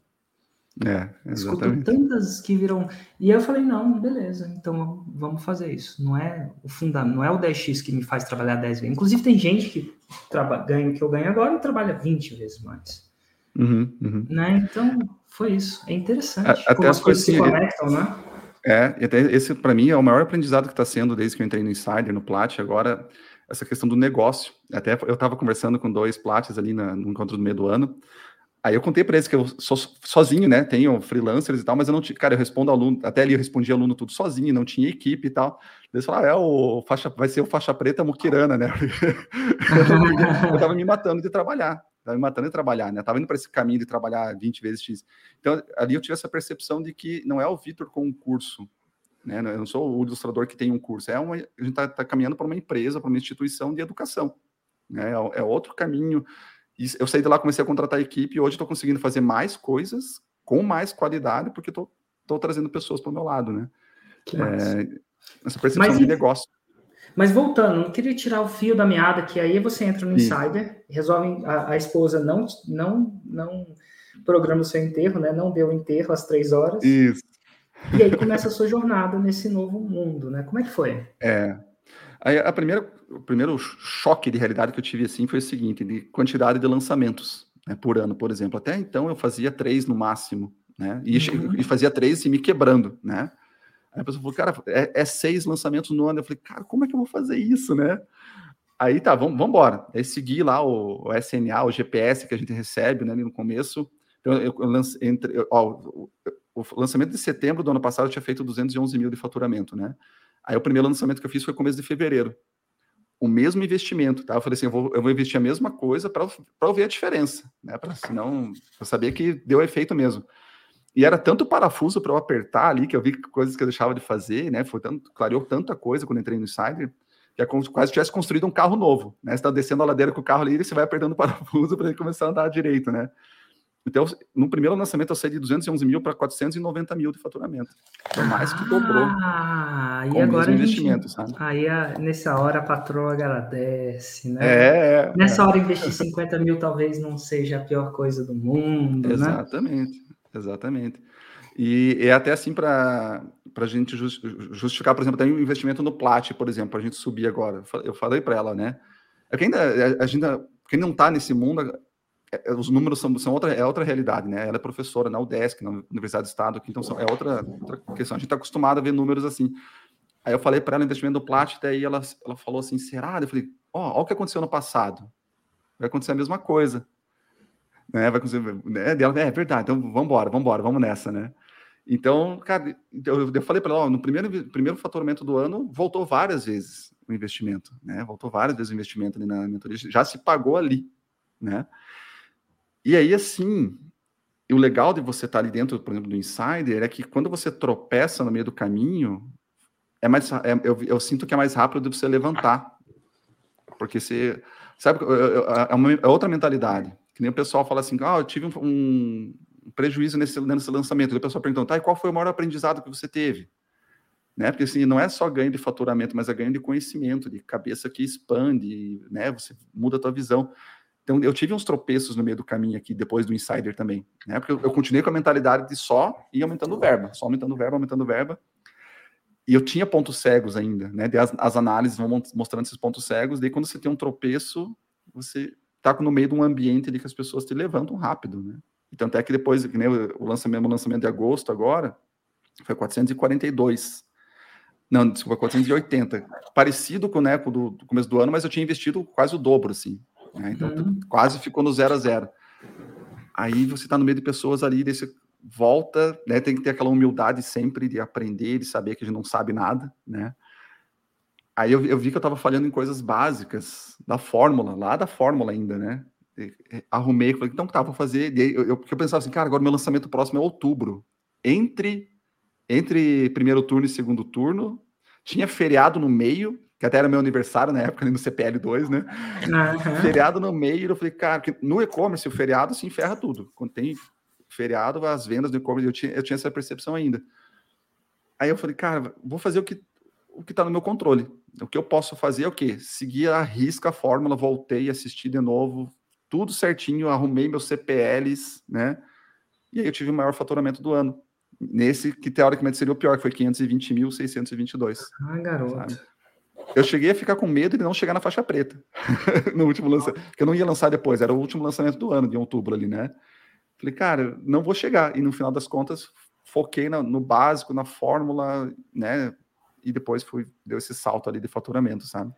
É, Escutou tantas que viram. E eu falei, não, beleza, então vamos fazer isso. Não é o fundamento, não é o 10x que me faz trabalhar 10 vezes. Inclusive, tem gente que ganha o que eu ganho agora e trabalha 20 vezes mais. Uhum, uhum. Né? Então, foi isso. É interessante até como as coisas se conectam, né? É, e até esse, para mim, é o maior aprendizado que está sendo desde que eu entrei no Insider, no Plat, agora, essa questão do negócio. Até eu estava conversando com dois Plats ali na, no encontro do meio do ano, Aí eu contei para eles que eu sou sozinho, né? Tenho freelancers e tal, mas eu não tinha. Cara, eu respondo aluno, até ali eu respondi aluno tudo sozinho, não tinha equipe e tal. Eles falaram, ah, é o faixa, vai ser o faixa preta muquirana, né? eu tava me matando de trabalhar. Estava me matando de trabalhar, né? Estava indo para esse caminho de trabalhar 20 vezes X. Então, ali eu tive essa percepção de que não é o Vitor com um curso, né? Eu não sou o ilustrador que tem um curso. É uma, a gente está tá caminhando para uma empresa, para uma instituição de educação. Né? É, é outro caminho. E eu saí de lá, comecei a contratar a equipe e hoje estou conseguindo fazer mais coisas com mais qualidade porque estou trazendo pessoas para o meu lado, né? É, essa percepção Mas, de negócio. Mas voltando, não queria tirar o fio da meada, que aí você entra no Sim. Insider, resolve a, a, esposa não, não, não programa o seu enterro, né? Não deu enterro às três horas. Isso. E aí começa a sua jornada nesse novo mundo, né? Como é que foi? É. Aí a primeira, o primeiro choque de realidade que eu tive assim foi o seguinte, de quantidade de lançamentos né, por ano, por exemplo. Até então eu fazia três no máximo, né? E, uhum. e fazia três e me quebrando, né? Aí a pessoa falou, cara, é, é, seis lançamentos no ano. Eu falei, cara, como é que eu vou fazer isso, né? Aí tá, vamos embora. Aí segui lá o, o, SNA, o GPS que a gente recebe, né, no começo. Então, eu, eu lance, entre, ó, o, o, lançamento de setembro do ano passado eu tinha feito 211 mil de faturamento, né? Aí o primeiro lançamento que eu fiz foi começo de fevereiro. O mesmo investimento, tá? Eu falei assim, eu vou, eu vou investir a mesma coisa para eu ver a diferença, né? Para senão, eu sabia que deu efeito mesmo. E era tanto parafuso para eu apertar ali, que eu vi coisas que eu deixava de fazer, né? Foi tanto, clareou tanta coisa quando entrei no Insider, que é como se quase tivesse construído um carro novo, né? Você está descendo a ladeira com o carro ali e você vai apertando o parafuso para ele começar a andar direito, né? Então, no primeiro lançamento, eu saí de 211 mil para 490 mil de faturamento. Então, mais que dobrou. Ah, e agora investimento, sabe? Aí, nessa hora, a patroa agradece, né? É. Nessa é. hora, investir 50 mil talvez não seja a pior coisa do mundo, Exatamente, né? exatamente. E é até assim para a gente justificar, por exemplo, até um investimento no Plat, por exemplo, para a gente subir agora. Eu falei para ela, né? É que ainda, a gente, quem não está nesse mundo, é, é, os números são, são outra, é outra realidade, né? Ela é professora na UDESC, na Universidade do Estado, aqui, então são, é outra, outra questão. A gente está acostumado a ver números assim. Aí eu falei para ela investimento do Plat, daí ela, ela falou assim: será? Eu falei: ó, oh, olha o que aconteceu no passado. Vai acontecer a mesma coisa. Né? Vai acontecer. Né? Ela, é verdade, então vamos embora, vamos embora, vamos nessa, né? Então, cara, eu, eu falei para ela: ó, no primeiro, primeiro faturamento do ano, voltou várias vezes o investimento, né? Voltou várias vezes o investimento ali na mentoria, já se pagou ali, né? E aí, assim, o legal de você estar ali dentro, por exemplo, do Insider, é que quando você tropeça no meio do caminho, é mais, é, eu, eu, sinto que é mais rápido de você levantar. Porque você. Sabe, é, uma, é outra mentalidade. Que nem o pessoal fala assim: ah, eu tive um, um prejuízo nesse, nesse lançamento. E o pessoal pergunta: tá, e qual foi o maior aprendizado que você teve? Né? Porque assim, não é só ganho de faturamento, mas é ganho de conhecimento, de cabeça que expande, né? Você muda a tua visão. Então, eu tive uns tropeços no meio do caminho aqui, depois do Insider também, né? Porque eu, continuei com a mentalidade de só ir aumentando verba, só aumentando verba, aumentando verba. E eu tinha pontos cegos ainda, né? As, as análises vão mostrando esses pontos cegos, daí quando você tem um tropeço, você tá no meio de um ambiente ali que as pessoas te levantam rápido, né? Então, até que depois, que nem o lançamento, o lançamento de agosto agora, foi 442. Não, desculpa, 480. Parecido com, né, com do, do começo do ano, mas eu tinha investido quase o dobro, assim. Né? Então, uhum. quase ficou no zero a zero. Aí você está no meio de pessoas ali, você volta, né? Tem que ter aquela humildade sempre de aprender, de saber que a gente não sabe nada, né? Aí eu, eu vi que eu estava falhando em coisas básicas da fórmula, lá da fórmula ainda, né? E, arrumei, falei, então tá, vou fazer. Eu, eu, porque eu pensava assim, cara, agora meu lançamento próximo é outubro. Entre, entre primeiro turno e segundo turno, tinha feriado no meio, que até era meu aniversário na época, no CPL2, né? Uhum. Feriado no meio, eu falei, cara, no e-commerce o feriado se enferra tudo. Quando tem feriado, as vendas do e-commerce, eu tinha, eu tinha essa percepção ainda. Aí eu falei, cara, vou fazer o que o que está no meu controle. O que eu posso fazer é o quê? Seguir a risca a fórmula, voltei, assisti de novo, tudo certinho, arrumei meus CPLs, né? E aí eu tive o maior faturamento do ano. Nesse que teoricamente seria o pior, que foi 520.622. Ah, garoto. Sabe? Eu cheguei a ficar com medo de não chegar na faixa preta no último lançamento, porque eu não ia lançar depois, era o último lançamento do ano, de outubro ali, né? Falei, cara, não vou chegar. E no final das contas, foquei no, no básico, na fórmula, né? E depois fui, deu esse salto ali de faturamento, sabe?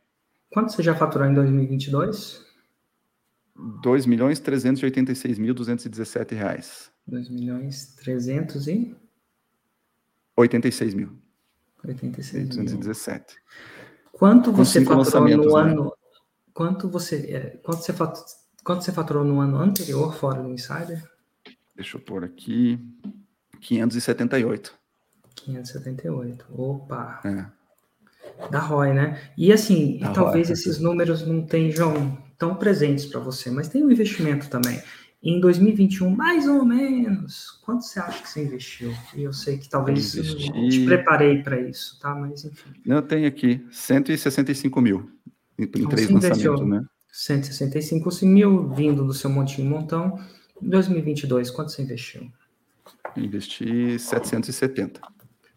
Quanto você já faturou em 2022? 2 milhões 386 mil 217 reais. 2 milhões 300 e? 86 mil. 86 mil. 217. Quanto você faturou no né? ano? Quanto você, quanto, você quanto você faturou no ano anterior fora do Insider? Deixa eu pôr aqui. 578. 578. Opa! É. Da ROI, né? E assim, talvez esses números não tenham tão presentes para você, mas tem um investimento também. Em 2021, mais ou menos, quanto você acha que você investiu? E eu sei que talvez eu te preparei para isso, tá? Mas enfim. Eu tenho aqui 165 mil em, então, três lançamentos, né? 165 mil vindo do seu montinho montão. Em 2022, quanto você investiu? Investi 770.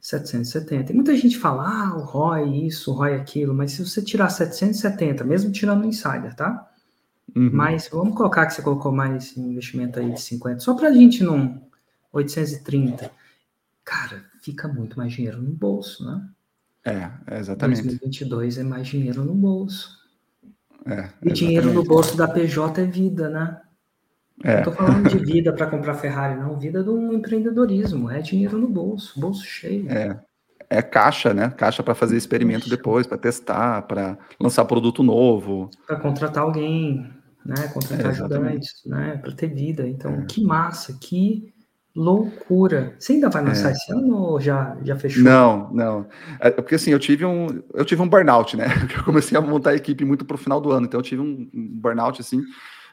770. E muita gente fala, ah, o ROI isso, o ROI aquilo, mas se você tirar 770, mesmo tirando o insider, tá? Uhum. Mas vamos colocar que você colocou mais investimento aí de 50, só para a gente não 830. Cara, fica muito mais dinheiro no bolso, né? É, é exatamente. 2022 é mais dinheiro no bolso. É, e dinheiro no bolso da PJ é vida, né? É. Não tô falando de vida para comprar Ferrari, não. Vida do empreendedorismo. É dinheiro no bolso, bolso cheio. É. É caixa, né? Caixa para fazer experimento depois, para testar, para lançar produto novo. Para contratar alguém, né? Contratar é, ajudantes, né? Para ter vida. Então, é. que massa, que loucura. Você ainda vai lançar é. esse ano ou já, já fechou? Não, não. É, porque assim, eu tive um, eu tive um burnout, né? Eu comecei a montar a equipe muito para o final do ano, então eu tive um burnout assim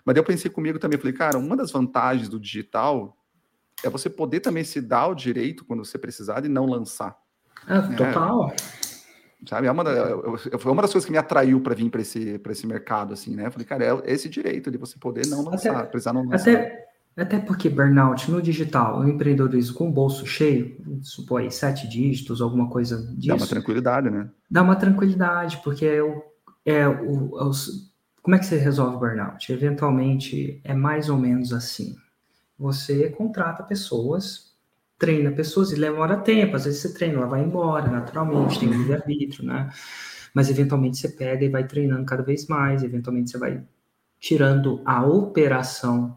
mas eu pensei comigo também, falei, cara, uma das vantagens do digital é você poder também se dar o direito quando você precisar de não lançar. É, né? total. Sabe, é uma, da, foi uma das coisas que me atraiu para vir para esse, esse mercado, assim, né? Eu falei, cara, é esse direito de você poder não lançar, até, precisar não lançar. Até, até porque burnout no digital, o empreendedorismo com o bolso cheio, supõe aí, sete dígitos, alguma coisa disso. Dá uma tranquilidade, né? Dá uma tranquilidade, porque é o, é o, é os, como é que você resolve o burnout? Eventualmente é mais ou menos assim. Você contrata pessoas, treina pessoas e demora tempo. Às vezes você treina, ela vai embora naturalmente, tem livre-arbítrio, né? Mas eventualmente você pega e vai treinando cada vez mais, eventualmente você vai tirando a operação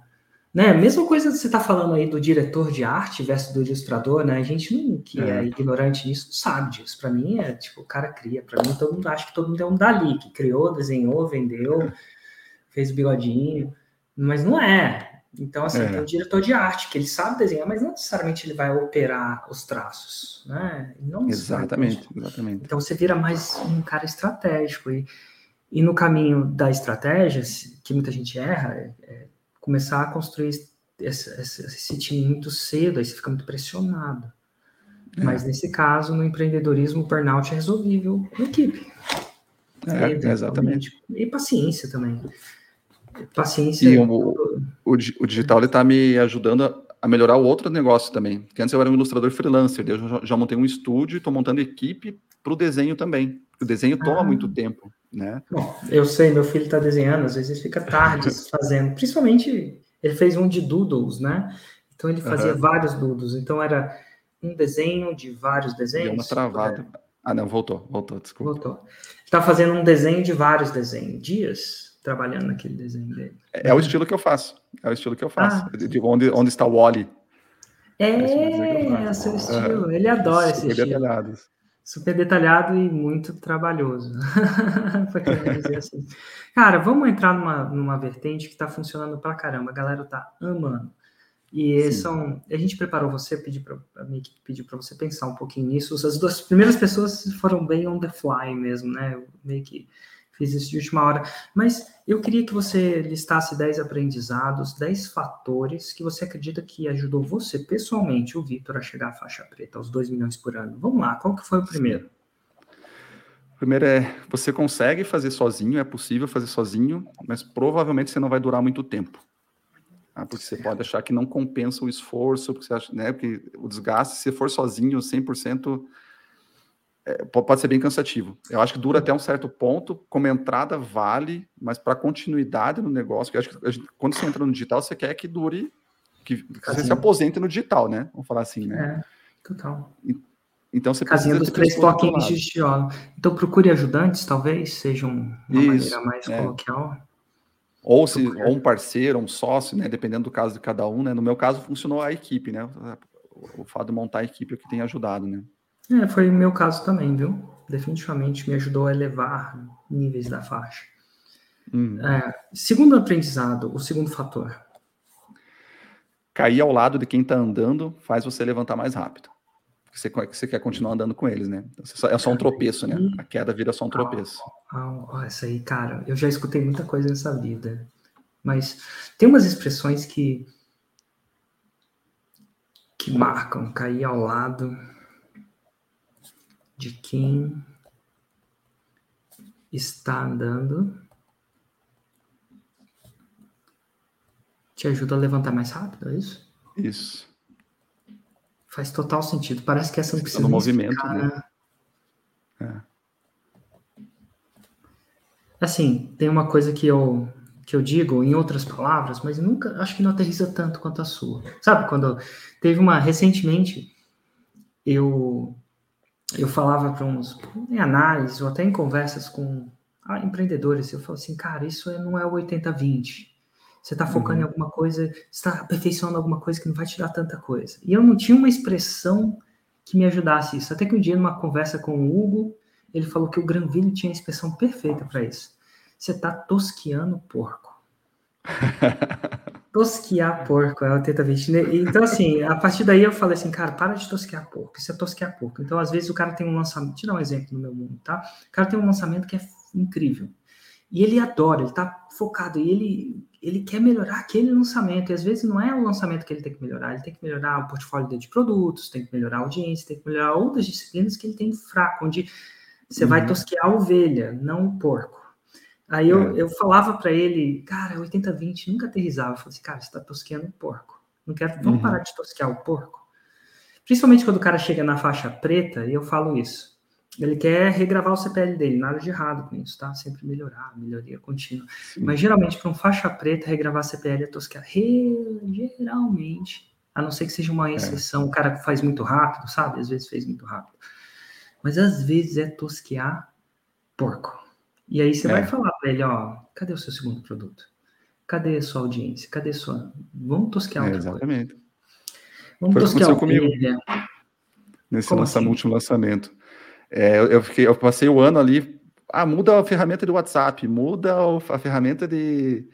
né? Mesma coisa que você está falando aí do diretor de arte versus do ilustrador, né? A gente não, que é, é ignorante nisso não sabe disso. Para mim é tipo, o cara cria. Para mim, todo mundo acha que todo mundo é um Dali, que criou, desenhou, vendeu, fez o bigodinho. Mas não é. Então, assim, é. tem um diretor de arte que ele sabe desenhar, mas não necessariamente ele vai operar os traços, né? Não exatamente, exatamente. Então você vira mais um cara estratégico. E, e no caminho da estratégia, que muita gente erra, é, é começar a construir esse, esse, esse time muito cedo, aí você fica muito pressionado. É. Mas nesse caso, no empreendedorismo, o burnout é resolvível com equipe. É, exatamente. E paciência também. Paciência. E o, o, o digital está me ajudando a, a, melhorar o outro negócio também. Porque antes eu era um ilustrador freelancer, eu já, já montei um estúdio e estou montando equipe para o desenho também. O desenho toma ah. muito tempo né? Bom, eu sei, meu filho está desenhando, às vezes fica tarde fazendo, principalmente ele fez um de doodles, né? Então ele fazia uhum. vários doodles, então era um desenho de vários desenhos. Deu uma travada. É. Ah, não, voltou, voltou, desculpa. Voltou. Está fazendo um desenho de vários desenhos, dias trabalhando naquele desenho dele. É, é o estilo que eu faço, é o estilo que eu faço. Ah. De onde, onde está o Wally. É, é, é seu estilo, ele adora esse estilo. Detalhados super detalhado e muito trabalhoso. dizer assim. Cara, vamos entrar numa, numa vertente que está funcionando pra caramba. A galera tá amando. E são, a gente preparou você, pedi para a minha equipe pediu para você pensar um pouquinho nisso. As duas primeiras pessoas foram bem on the fly mesmo, né? Eu meio que fiz isso de última hora. Mas eu queria que você listasse 10 aprendizados, 10 fatores que você acredita que ajudou você pessoalmente, o Vitor, a chegar à faixa preta, aos 2 milhões por ano. Vamos lá, qual que foi o primeiro? O primeiro é, você consegue fazer sozinho, é possível fazer sozinho, mas provavelmente você não vai durar muito tempo. Tá? Porque você pode achar que não compensa o esforço, porque, acha, né, porque o desgaste, se for sozinho, 100%, é, pode ser bem cansativo. Eu acho que dura até um certo ponto, como entrada vale, mas para continuidade no negócio, que acho que gente, quando você entra no digital, você quer que dure, que, que você se aposente no digital, né? Vamos falar assim, né? É, total. Então você Casinha dos três toquinhos de tijolo. Então procure ajudantes, talvez, seja uma Isso, maneira mais é. coloquial. Ou, se, ou um parceiro, um sócio, né? Dependendo do caso de cada um, né? No meu caso, funcionou a equipe, né? O fato de montar a equipe é que tem ajudado, né? É, foi o meu caso também, viu? Definitivamente me ajudou a elevar níveis da faixa. Hum. É, segundo aprendizado, o segundo fator. Cair ao lado de quem está andando faz você levantar mais rápido. você, você quer continuar andando com eles, né? Então, é só um tropeço, né? A queda vira só um tropeço. Ah, ah, essa aí, cara, eu já escutei muita coisa nessa vida. Mas tem umas expressões que que marcam cair ao lado de quem está andando te ajuda a levantar mais rápido, é isso? Isso. Faz total sentido. Parece que essa não precisa. no movimento, explicar, né? né? É. Assim, tem uma coisa que eu que eu digo em outras palavras, mas nunca acho que não aterriza tanto quanto a sua. Sabe quando teve uma recentemente eu eu falava para uns em análise ou até em conversas com ah, empreendedores, eu falo assim, cara, isso é, não é o 80-20. Você está focando uhum. em alguma coisa, está aperfeiçoando alguma coisa que não vai te dar tanta coisa. E eu não tinha uma expressão que me ajudasse isso. Até que um dia, numa conversa com o Hugo, ele falou que o Granville tinha a expressão perfeita para isso. Você está tosqueando porco. tosquear porco, ela tenta ver. Então, assim, a partir daí eu falei assim, cara, para de tosquear porco. Isso é tosquear porco. Então, às vezes, o cara tem um lançamento. Te dar um exemplo no meu mundo, tá? O cara tem um lançamento que é incrível. E ele adora, ele tá focado, e ele, ele quer melhorar aquele lançamento. E às vezes não é o lançamento que ele tem que melhorar, ele tem que melhorar o portfólio dele de produtos, tem que melhorar a audiência, tem que melhorar outras disciplinas que ele tem fraco, onde você uhum. vai tosquear a ovelha, não o porco. Aí eu, é. eu falava para ele, cara, 80-20, nunca aterrizava. Eu falei assim, cara, você tá tosqueando o porco. Não quero, vamos uhum. parar de tosquear o porco. Principalmente quando o cara chega na faixa preta, e eu falo isso. Ele quer regravar o CPL dele, nada de errado com isso, tá? Sempre melhorar, melhoria contínua. Sim. Mas geralmente, para um faixa preta, regravar CPL é tosquear. Geralmente, a não ser que seja uma é. exceção, é. o cara faz muito rápido, sabe? Às vezes fez muito rápido. Mas às vezes é tosquear porco. E aí você é. vai falar para ele, ó, cadê o seu segundo produto? Cadê a sua audiência? Cadê a sua... Vamos tosquear outra é, Exatamente. Coisa. Vamos Foi tosquear comigo. Nesse lança, assim? último lançamento. É, eu, fiquei, eu passei o ano ali. Ah, muda a ferramenta de WhatsApp, muda a ferramenta de,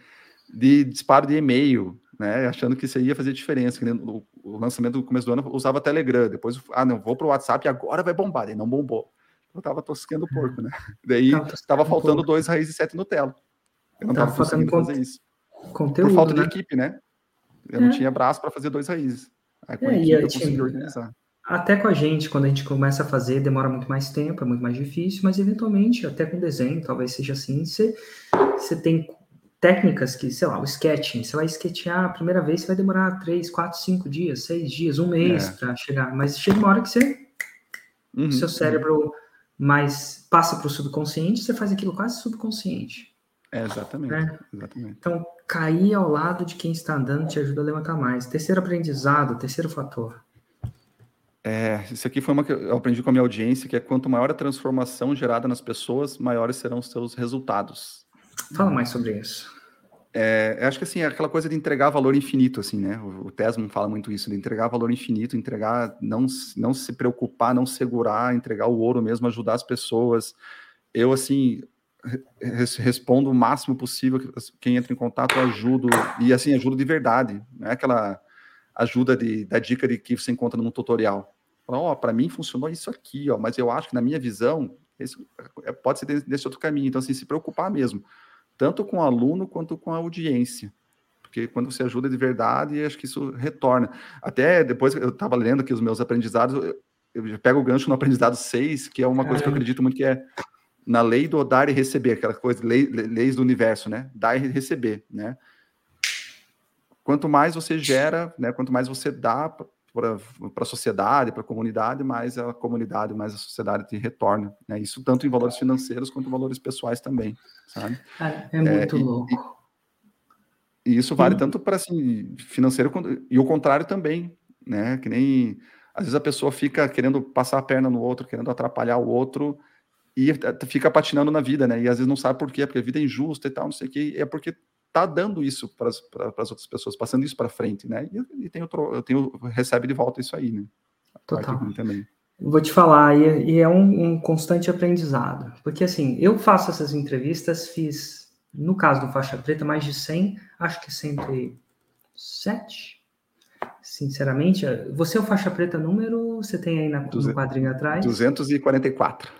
de disparo de e-mail, né? Achando que isso ia fazer diferença. O, o lançamento do começo do ano usava Telegram, depois, ah, não, vou para o WhatsApp e agora vai bombar. E não bombou. Eu tava tosquendo o porco, né? Daí tava faltando dois raízes sete Nutella. Eu não tava, tava conseguindo fazer isso. Conteúdo, Por falta né? de equipe, né? Eu é. não tinha braço para fazer dois raízes. Aí com é, a equipe eu consegui organizar. Até com a gente, quando a gente começa a fazer, demora muito mais tempo, é muito mais difícil, mas eventualmente, até com desenho, talvez seja assim, você, você tem técnicas que, sei lá, o sketching, você vai sketchar a primeira vez, você vai demorar 3, 4, 5 dias, 6 dias, um mês é. para chegar, mas chega uma hora que você, uhum, seu cérebro uhum. Mais passa para o subconsciente, você faz aquilo quase subconsciente. É, exatamente, né? exatamente. Então, cair ao lado de quem está andando te ajuda a levantar mais. Terceiro aprendizado, terceiro fator, é, isso aqui foi uma que eu aprendi com a minha audiência, que é quanto maior a transformação gerada nas pessoas, maiores serão os seus resultados. Fala mais sobre isso. É, acho que assim, é aquela coisa de entregar valor infinito, assim, né? O, o Tesman fala muito isso, de entregar valor infinito, entregar, não, não se preocupar, não segurar, entregar o ouro mesmo, ajudar as pessoas. Eu, assim, respondo o máximo possível, quem entra em contato, eu ajudo, e assim, ajudo de verdade, não é aquela ajuda de, da dica de que você encontra num tutorial ó, oh, para mim funcionou isso aqui, ó, mas eu acho que na minha visão, esse é, pode ser desse outro caminho. Então, assim, se preocupar mesmo, tanto com o aluno quanto com a audiência. Porque quando você ajuda de verdade, acho que isso retorna. Até depois eu estava lendo aqui os meus aprendizados, eu, eu pego o gancho no aprendizado 6, que é uma coisa que eu acredito muito que é na lei do dar e receber, aquela coisa, lei, leis do universo, né? Dar e receber, né? Quanto mais você gera, né? Quanto mais você dá para a sociedade, para a comunidade, mais a comunidade, mais a sociedade te retorna. Né? Isso tanto em valores financeiros quanto em valores pessoais também, sabe? É muito é, louco. E, e, isso vale Sim. tanto para assim, financeiro e o contrário também, né? Que nem às vezes a pessoa fica querendo passar a perna no outro, querendo atrapalhar o outro e fica patinando na vida, né? E às vezes não sabe por quê, porque a vida é injusta e tal, não sei o quê. É porque está dando isso para as outras pessoas, passando isso para frente, né? E, e tem outro, eu tenho, recebe de volta isso aí, né? Total. Também. Vou te falar, e, e é um, um, constante aprendizado, porque assim, eu faço essas entrevistas, fiz, no caso do Faixa Preta, mais de 100, acho que 107, sinceramente, você é o faixa preta número, você tem aí na, no quadrinho atrás? 244.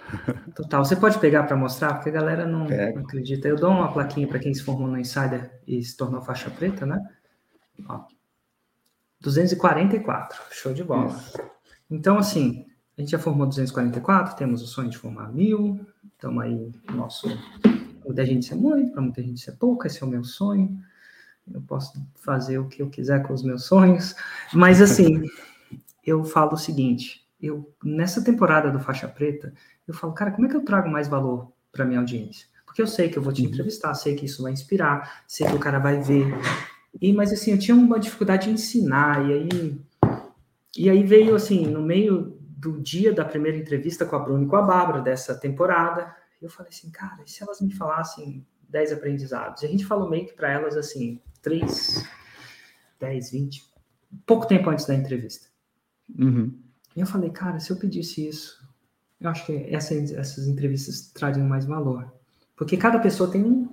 Total, você pode pegar para mostrar, porque a galera não, não, acredita. Eu dou uma plaquinha para quem se formou no Insider e se tornou faixa preta, né? Ó, 244, show de bola. Isso. Então, assim, a gente já formou 244, temos o sonho de formar mil, estamos aí, nosso. Muita gente ser muito, para muita gente ser pouco, esse é o meu sonho. Eu posso fazer o que eu quiser com os meus sonhos, mas assim, eu falo o seguinte: eu nessa temporada do Faixa Preta, eu falo, cara, como é que eu trago mais valor para minha audiência? Porque eu sei que eu vou te uhum. entrevistar, sei que isso vai inspirar, sei que o cara vai ver. E mas assim, eu tinha uma dificuldade de ensinar e aí e aí veio assim, no meio do dia da primeira entrevista com a Bruna e com a Bárbara dessa temporada, eu falei assim, cara, e se elas me falassem 10 aprendizados? E a gente falou meio que para elas assim, 3, 10, 20, pouco tempo antes da entrevista. Uhum. E eu falei, cara, se eu pedisse isso, eu acho que essa, essas entrevistas trariam mais valor. Porque cada pessoa tem um.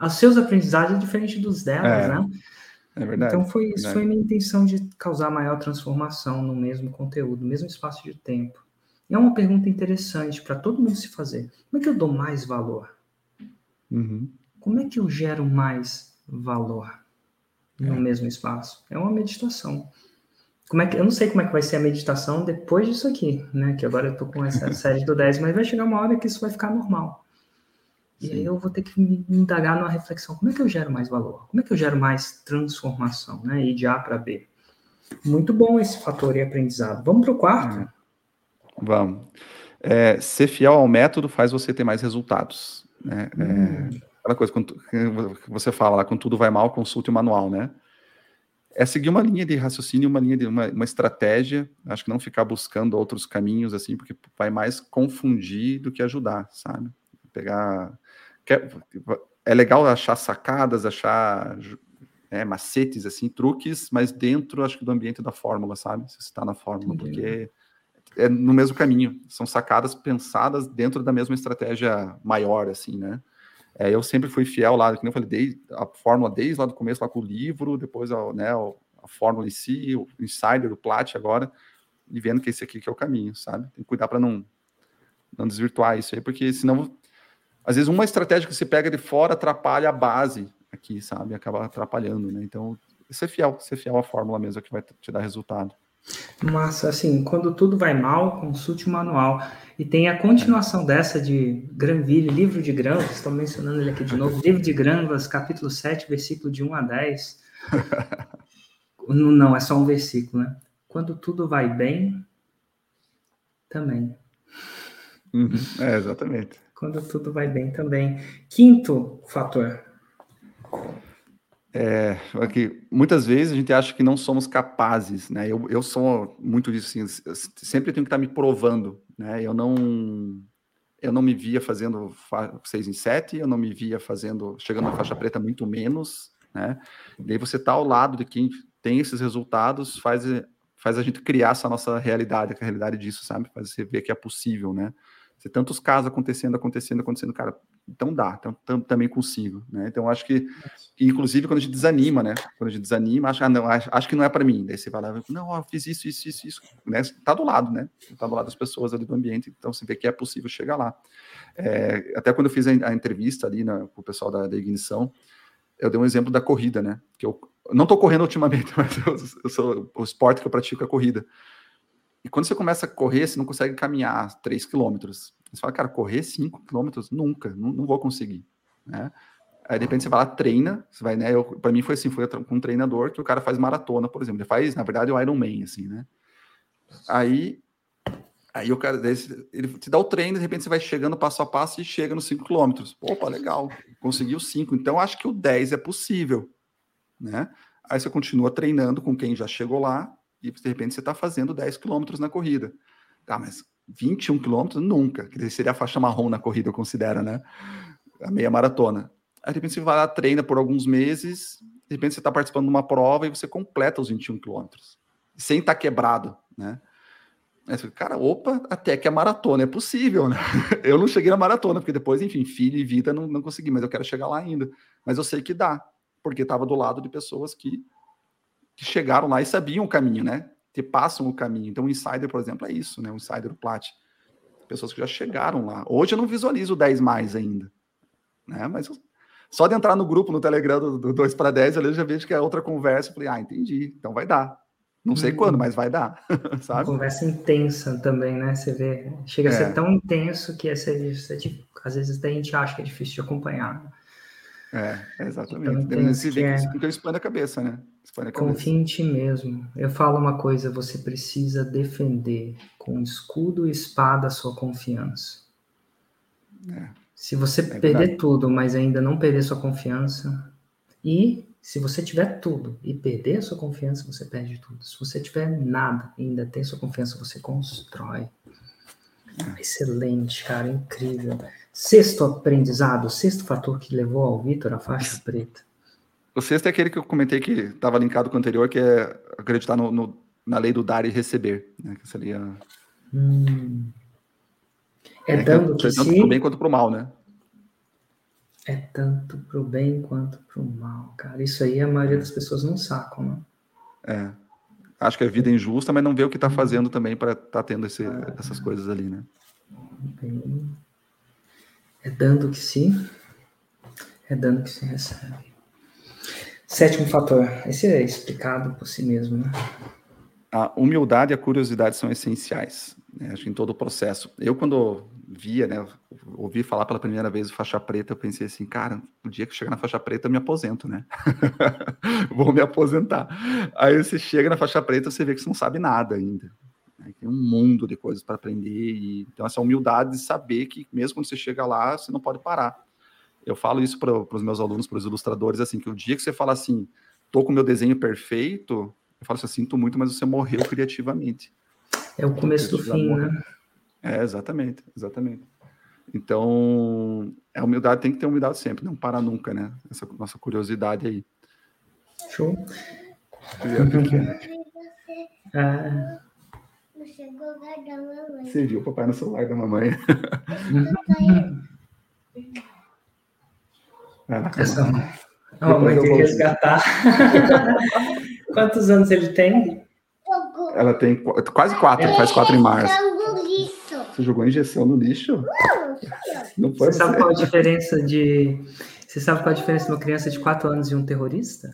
Os seus aprendizados é diferente dos delas, é, né? É verdade. Então foi, é isso foi a minha intenção de causar maior transformação no mesmo conteúdo, no mesmo espaço de tempo. E é uma pergunta interessante para todo mundo se fazer. Como é que eu dou mais valor? Uhum. Como é que eu gero mais valor no é. mesmo espaço? É uma meditação. Como é que, eu não sei como é que vai ser a meditação depois disso aqui, né? Que agora eu tô com essa série do 10, mas vai chegar uma hora que isso vai ficar normal. E aí eu vou ter que me indagar numa reflexão. Como é que eu gero mais valor? Como é que eu gero mais transformação, né? E de A para B. Muito bom esse fator e aprendizado. Vamos para o quarto? É. Vamos. É, ser fiel ao método faz você ter mais resultados. Né? É, hum. É, aquela coisa que você fala lá, quando tudo vai mal, consulte o manual, né? É seguir uma linha de raciocínio, uma linha de uma, uma estratégia. Acho que não ficar buscando outros caminhos assim, porque vai mais confundir do que ajudar, sabe? Pegar é legal achar sacadas, achar é, macetes, assim, truques, mas dentro, acho que do ambiente da fórmula, sabe? Se está na fórmula, Entendi. porque é no mesmo caminho. São sacadas pensadas dentro da mesma estratégia maior, assim, né? É, eu sempre fui fiel lá, como eu falei, desde, a fórmula desde lá do começo, lá com o livro, depois a, né, a fórmula em si, o insider, o plat agora, e vendo que esse aqui que é o caminho, sabe? Tem que cuidar para não, não desvirtuar isso aí, porque senão às vezes uma estratégia que você pega de fora atrapalha a base aqui, sabe? Acaba atrapalhando, né? Então, ser fiel, ser fiel à fórmula mesmo é que vai te dar resultado. Massa, assim, quando tudo vai mal, consulte o manual. E tem a continuação dessa de Granville, livro de Granvas, estou mencionando ele aqui de novo, livro de Granvas, capítulo 7, versículo de 1 a 10. não, não, é só um versículo, né? Quando tudo vai bem, também. Uhum, é, exatamente quando tudo vai bem também. Quinto fator. É, aqui, muitas vezes a gente acha que não somos capazes, né? Eu, eu sou muito disso, assim, sempre tenho que estar me provando, né? Eu não, eu não me via fazendo seis em sete, eu não me via fazendo, chegando na faixa preta muito menos, né? E daí você tá ao lado de quem tem esses resultados, faz, faz a gente criar essa nossa realidade, a realidade disso, sabe? Faz você ver que é possível, né? Você tantos casos acontecendo, acontecendo, acontecendo, cara, então dá, então, tam, também consigo, né? Então acho que, inclusive quando a gente desanima, né? Quando a gente desanima, acha, ah, não, acho, acho que não é para mim. Daí você vai lá, não, ó, fiz isso, isso, isso, isso, né? Tá do lado, né? Tá do lado das pessoas ali do ambiente, então você vê que é possível chegar lá. É, até quando eu fiz a, a entrevista ali na, com o pessoal da, da, ignição, eu dei um exemplo da corrida, né? Que eu não tô correndo ultimamente, mas eu, eu sou o esporte que eu pratico é a corrida. E quando você começa a correr, você não consegue caminhar 3 quilômetros. Você fala, cara, correr 5 quilômetros? Nunca, não, não, vou conseguir. Né? Aí, de repente, você vai lá, treina. Você vai, né? Para mim foi assim, foi com um treinador que o cara faz maratona, por exemplo. Ele faz, na verdade, o Ironman, assim, né? Aí, aí o cara, ele te dá o treino, de repente você vai chegando passo a passo e chega nos 5 quilômetros. Opa, legal, conseguiu 5. Então, acho que o 10 é possível, né? Aí você continua treinando com quem já chegou lá, e de repente você está fazendo 10 quilômetros na corrida. Ah, mas 21 quilômetros? Nunca, que seria a faixa marrom na corrida, eu considero, né? A meia maratona. Aí de repente você vai lá, treina por alguns meses, de repente você está participando de uma prova e você completa os 21 quilômetros, sem estar tá quebrado, né? Aí você, cara, opa, até que a maratona é possível, né? Eu não cheguei na maratona, porque depois, enfim, filho e vida não, não consegui, mas eu quero chegar lá ainda. Mas eu sei que dá, porque estava do lado de pessoas que que chegaram lá e sabiam o caminho, né? Que passam o caminho. Então, o insider, por exemplo, é isso, né? O insider o plat. Pessoas que já chegaram lá. Hoje eu não visualizo 10 mais ainda, né? Mas só de entrar no grupo, no Telegram do, do 2 para 10, eu já vejo que é outra conversa. Eu falei, ah, entendi, então vai dar. Não sei hum. quando, mas vai dar, sabe? Uma conversa intensa também, né? Você vê, chega a ser é. tão intenso que essa, essa, às vezes a gente acha que é difícil de acompanhar. É, exatamente. Então, Esse que é... Então expande a cabeça, né? Expande a cabeça. Confia em ti mesmo. Eu falo uma coisa, você precisa defender com escudo e espada a sua confiança. É. Se você é perder verdade. tudo, mas ainda não perder sua confiança, e se você tiver tudo e perder a sua confiança, você perde tudo. Se você tiver nada e ainda tem sua confiança, você constrói. É. Excelente, cara, incrível. Sexto aprendizado, sexto fator que levou ao Vitor a faixa preta. O sexto é aquele que eu comentei que estava linkado com o anterior, que é acreditar no, no, na lei do dar e receber. Né? Que seria. Hum. É, é dando que, que tanto para o bem quanto para o mal, né? É tanto para o bem quanto para o mal, cara. Isso aí a maioria das pessoas não sacam, né? É. Acho que é vida injusta, mas não vê o que está fazendo também para estar tá tendo esse, essas coisas ali, né? É dando que se, é dando que se recebe. Sétimo fator, esse é explicado por si mesmo, né? A humildade e a curiosidade são essenciais, né? acho que em todo o processo. Eu, quando via, né, ouvi falar pela primeira vez o faixa preta, eu pensei assim, cara, o dia que chegar na faixa preta eu me aposento, né? Vou me aposentar. Aí você chega na faixa preta, você vê que você não sabe nada ainda. Tem um mundo de coisas para aprender. E, então, essa humildade de saber que, mesmo quando você chega lá, você não pode parar. Eu falo isso para os meus alunos, para os ilustradores, assim, que o dia que você fala assim, tô com meu desenho perfeito, eu falo assim, sinto muito, mas você morreu criativamente. É o começo do fim, né? É, exatamente, exatamente. Então, a humildade tem que ter humildade sempre, não para nunca, né? Essa nossa curiosidade aí. Show. Ah, você viu o papai no celular da mamãe? Essa a mamãe tem que resgatar. Quantos anos ele tem? Ela tem quase quatro, faz quatro em março. Você jogou injeção no lixo? Não foi você sabe qual a diferença de. Você sabe qual a diferença de uma criança de quatro anos e um terrorista?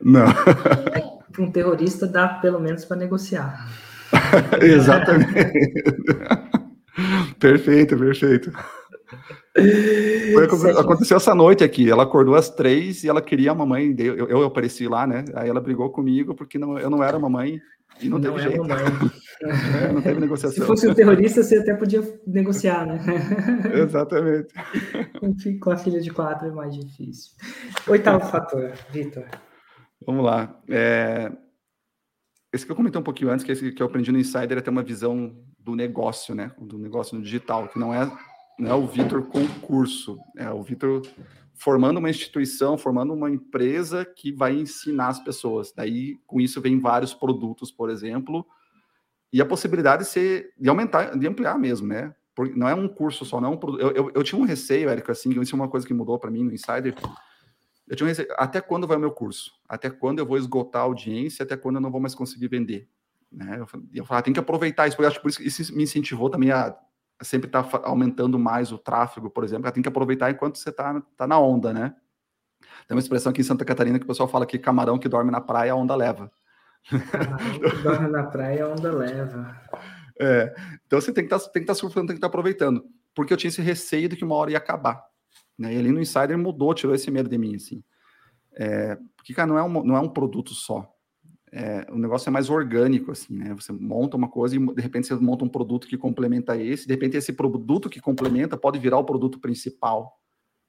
Não. É um terrorista dá pelo menos para negociar. Exatamente. perfeito, perfeito. Foi, aconteceu essa noite aqui. Ela acordou às três e ela queria a mamãe. Eu, eu apareci lá, né? Aí ela brigou comigo porque não, eu não era mamãe e não, não teve jeito. é, não teve negociação. Se fosse um terrorista, você até podia negociar, né? Exatamente. Com a filha de quatro é mais difícil. Oitavo fator, Vitor. Vamos lá. É, esse que eu comentei um pouquinho antes, que, esse que eu aprendi no Insider, é ter uma visão do negócio, né? Do negócio no digital, que não é, não é o Vitor concurso, é o Vitor formando uma instituição, formando uma empresa que vai ensinar as pessoas. Daí, com isso, vem vários produtos, por exemplo, e a possibilidade de, ser, de aumentar, de ampliar mesmo, né? Porque não é um curso só, não é um. Eu, eu, eu tinha um receio, Érico, assim, isso é uma coisa que mudou para mim no Insider, eu tinha um até quando vai o meu curso? Até quando eu vou esgotar a audiência? Até quando eu não vou mais conseguir vender? Né? Eu, eu falava, ah, tem que aproveitar isso, porque acho que por isso isso me incentivou também a, a sempre estar tá aumentando mais o tráfego, por exemplo. Tem que aproveitar enquanto você está tá na onda, né? Tem uma expressão aqui em Santa Catarina que o pessoal fala que camarão que dorme na praia, a onda leva. Camarão que dorme na praia, a onda leva. É, então você tem que estar tá, tá surfando, tem que estar tá aproveitando. Porque eu tinha esse receio de que uma hora ia acabar. Né? E ali no Insider mudou, tirou esse medo de mim, assim. É, porque, cara, não é um, não é um produto só. É, o negócio é mais orgânico, assim, né? Você monta uma coisa e, de repente, você monta um produto que complementa esse, de repente, esse produto que complementa pode virar o produto principal.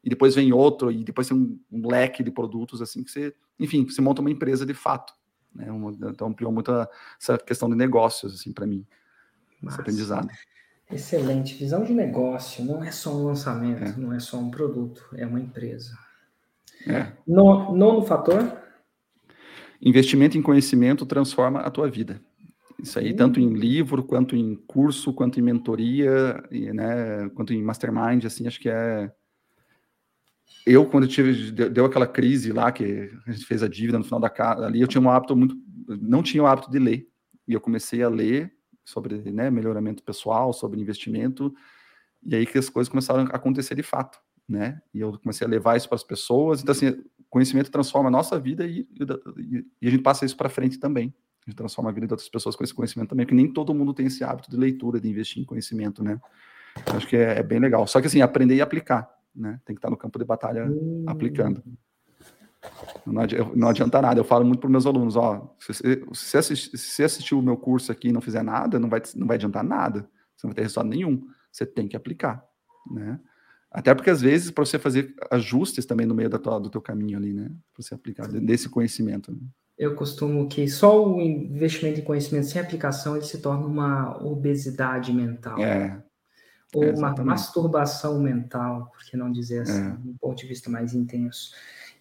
E depois vem outro, e depois tem um, um leque de produtos, assim, que você... Enfim, você monta uma empresa de fato. Né? Então, ampliou muito a, essa questão de negócios, assim, para mim. Esse aprendizado. Excelente. Visão de negócio não é só um lançamento, é. não é só um produto, é uma empresa. É. No, nono fator? Investimento em conhecimento transforma a tua vida. Isso aí, tanto em livro, quanto em curso, quanto em mentoria, e, né, quanto em mastermind, assim, acho que é, eu, quando eu tive, deu aquela crise lá, que a gente fez a dívida no final da casa, ali eu tinha um hábito muito, não tinha o hábito de ler, e eu comecei a ler sobre né, melhoramento pessoal, sobre investimento, e aí que as coisas começaram a acontecer de fato, né, e eu comecei a levar isso para as pessoas, então assim, conhecimento transforma a nossa vida e, e, e a gente passa isso para frente também, a gente transforma a vida de outras pessoas com esse conhecimento também, porque nem todo mundo tem esse hábito de leitura, de investir em conhecimento, né, acho que é, é bem legal, só que assim, aprender e aplicar, né? Tem que estar no campo de batalha hum. aplicando. Não adianta, nada. Eu falo muito para meus alunos, ó, se você assistir, se assistir o meu curso aqui e não fizer nada, não vai, não vai adiantar nada. Você não vai ter resultado nenhum. Você tem que aplicar, né? Até porque às vezes para você fazer ajustes também no meio da tua, do teu caminho ali, né? Para você aplicar desse conhecimento. Né? Eu costumo que só o investimento em conhecimento sem aplicação ele se torna uma obesidade mental. É, ou é, uma masturbação mental, por que não dizer assim, é. um ponto de vista mais intenso.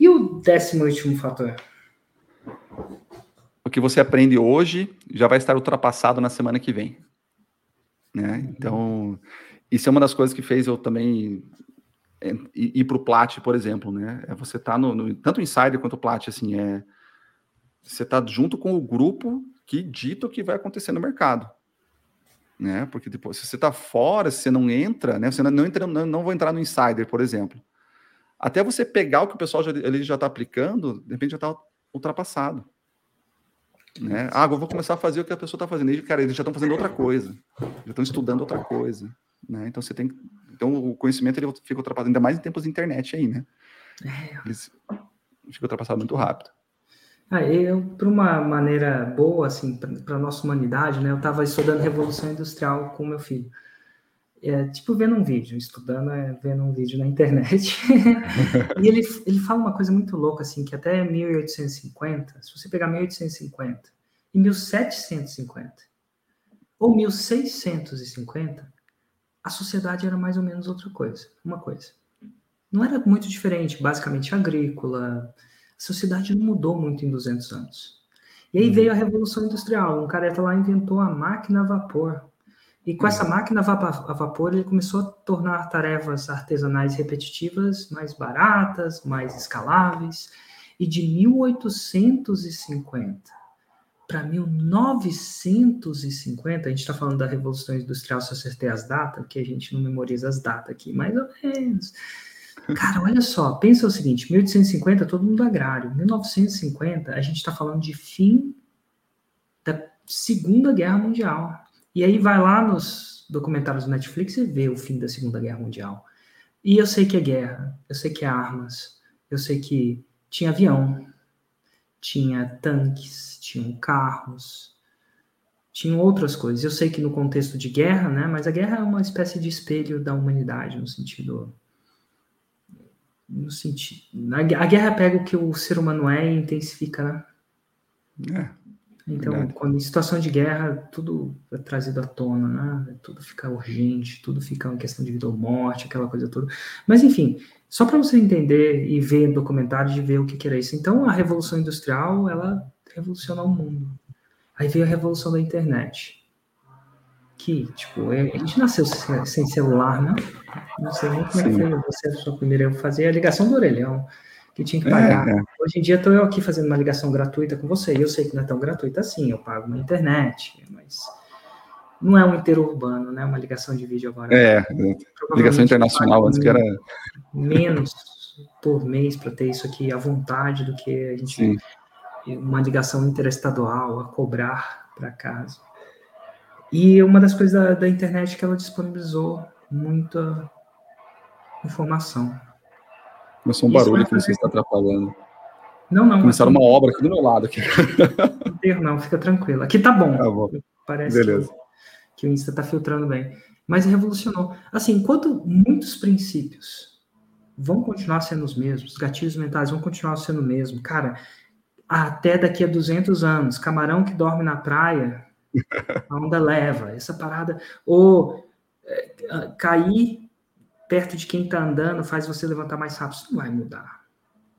E o décimo último fator? O que você aprende hoje já vai estar ultrapassado na semana que vem. Né? Então, isso é uma das coisas que fez eu também ir para o Plat, por exemplo, né? É você tá no, no, tanto o Insider quanto o Plat, assim, é você tá junto com o grupo que dita o que vai acontecer no mercado né? Porque depois, se você está fora, se você não entra, né? Você não, não entra, não, não vou entrar no insider, por exemplo. Até você pegar o que o pessoal já, ele já está aplicando, de repente já está ultrapassado. Né? Ah, agora vou começar a fazer o que a pessoa está fazendo. E, cara, eles já estão fazendo outra coisa, já estão estudando outra coisa. Né? Então você tem, então o conhecimento ele fica ultrapassado, ainda mais em tempos de internet aí, né? É. Eles fica ultrapassado muito rápido. Ah, eu, por uma maneira boa, assim, para a nossa humanidade, né? Eu estava estudando Revolução Industrial com meu filho. É, tipo, vendo um vídeo, estudando, é, vendo um vídeo na internet. e ele, ele fala uma coisa muito louca, assim, que até 1850, se você pegar 1850 e 1750, ou 1650, a sociedade era mais ou menos outra coisa, uma coisa. Não era muito diferente, basicamente agrícola, a sociedade não mudou muito em 200 anos. E aí uhum. veio a Revolução Industrial. Um careta lá inventou a máquina a vapor. E com essa uhum. máquina a vapor, ele começou a tornar tarefas artesanais repetitivas mais baratas, mais escaláveis. E de 1850 para 1950, a gente está falando da Revolução Industrial, se eu acertei as datas, porque a gente não memoriza as datas aqui, mais ou menos. Cara, olha só, pensa o seguinte: 1850, todo mundo agrário. 1950, a gente está falando de fim da Segunda Guerra Mundial. E aí vai lá nos documentários do Netflix e vê o fim da Segunda Guerra Mundial. E eu sei que é guerra, eu sei que é armas, eu sei que tinha avião, tinha tanques, tinham carros, tinham outras coisas. Eu sei que no contexto de guerra, né? Mas a guerra é uma espécie de espelho da humanidade, no sentido no sentido. A guerra pega o que o ser humano é e intensifica, né? É. Então, verdade. quando em situação de guerra, tudo é trazido à tona, né? Tudo fica urgente, tudo fica uma questão de vida ou morte, aquela coisa toda. Mas, enfim, só para você entender e ver documentários de ver o que, que era isso. Então, a Revolução Industrial, ela revolucionou o mundo. Aí veio a Revolução da Internet que, tipo, a gente nasceu sem celular, né? Não sei nem como Sim. é que foi você, a sua primeira, eu fazia a ligação do orelhão, que tinha que pagar. É, é. Hoje em dia estou eu aqui fazendo uma ligação gratuita com você, e eu sei que não é tão gratuita assim, eu pago na internet, mas não é um interurbano, né? Uma ligação de vídeo agora. É, ligação internacional, antes que era... Menos por mês para ter isso aqui à vontade do que a gente... Sim. Uma ligação interestadual a cobrar para casa. E uma das coisas da, da internet é que ela disponibilizou muita informação. Começou um barulho que você está atrapalhando. Não, não. Começaram aqui... uma obra aqui do meu lado. Aqui. Não fica tranquilo. Aqui tá bom. Tá bom. Parece Beleza. Que, que o Insta está filtrando bem. Mas revolucionou. Assim, enquanto muitos princípios vão continuar sendo os mesmos, os gatilhos mentais vão continuar sendo o mesmo, cara, até daqui a 200 anos, camarão que dorme na praia a onda leva, essa parada. Ou é, cair perto de quem está andando faz você levantar mais rápido, isso não vai mudar.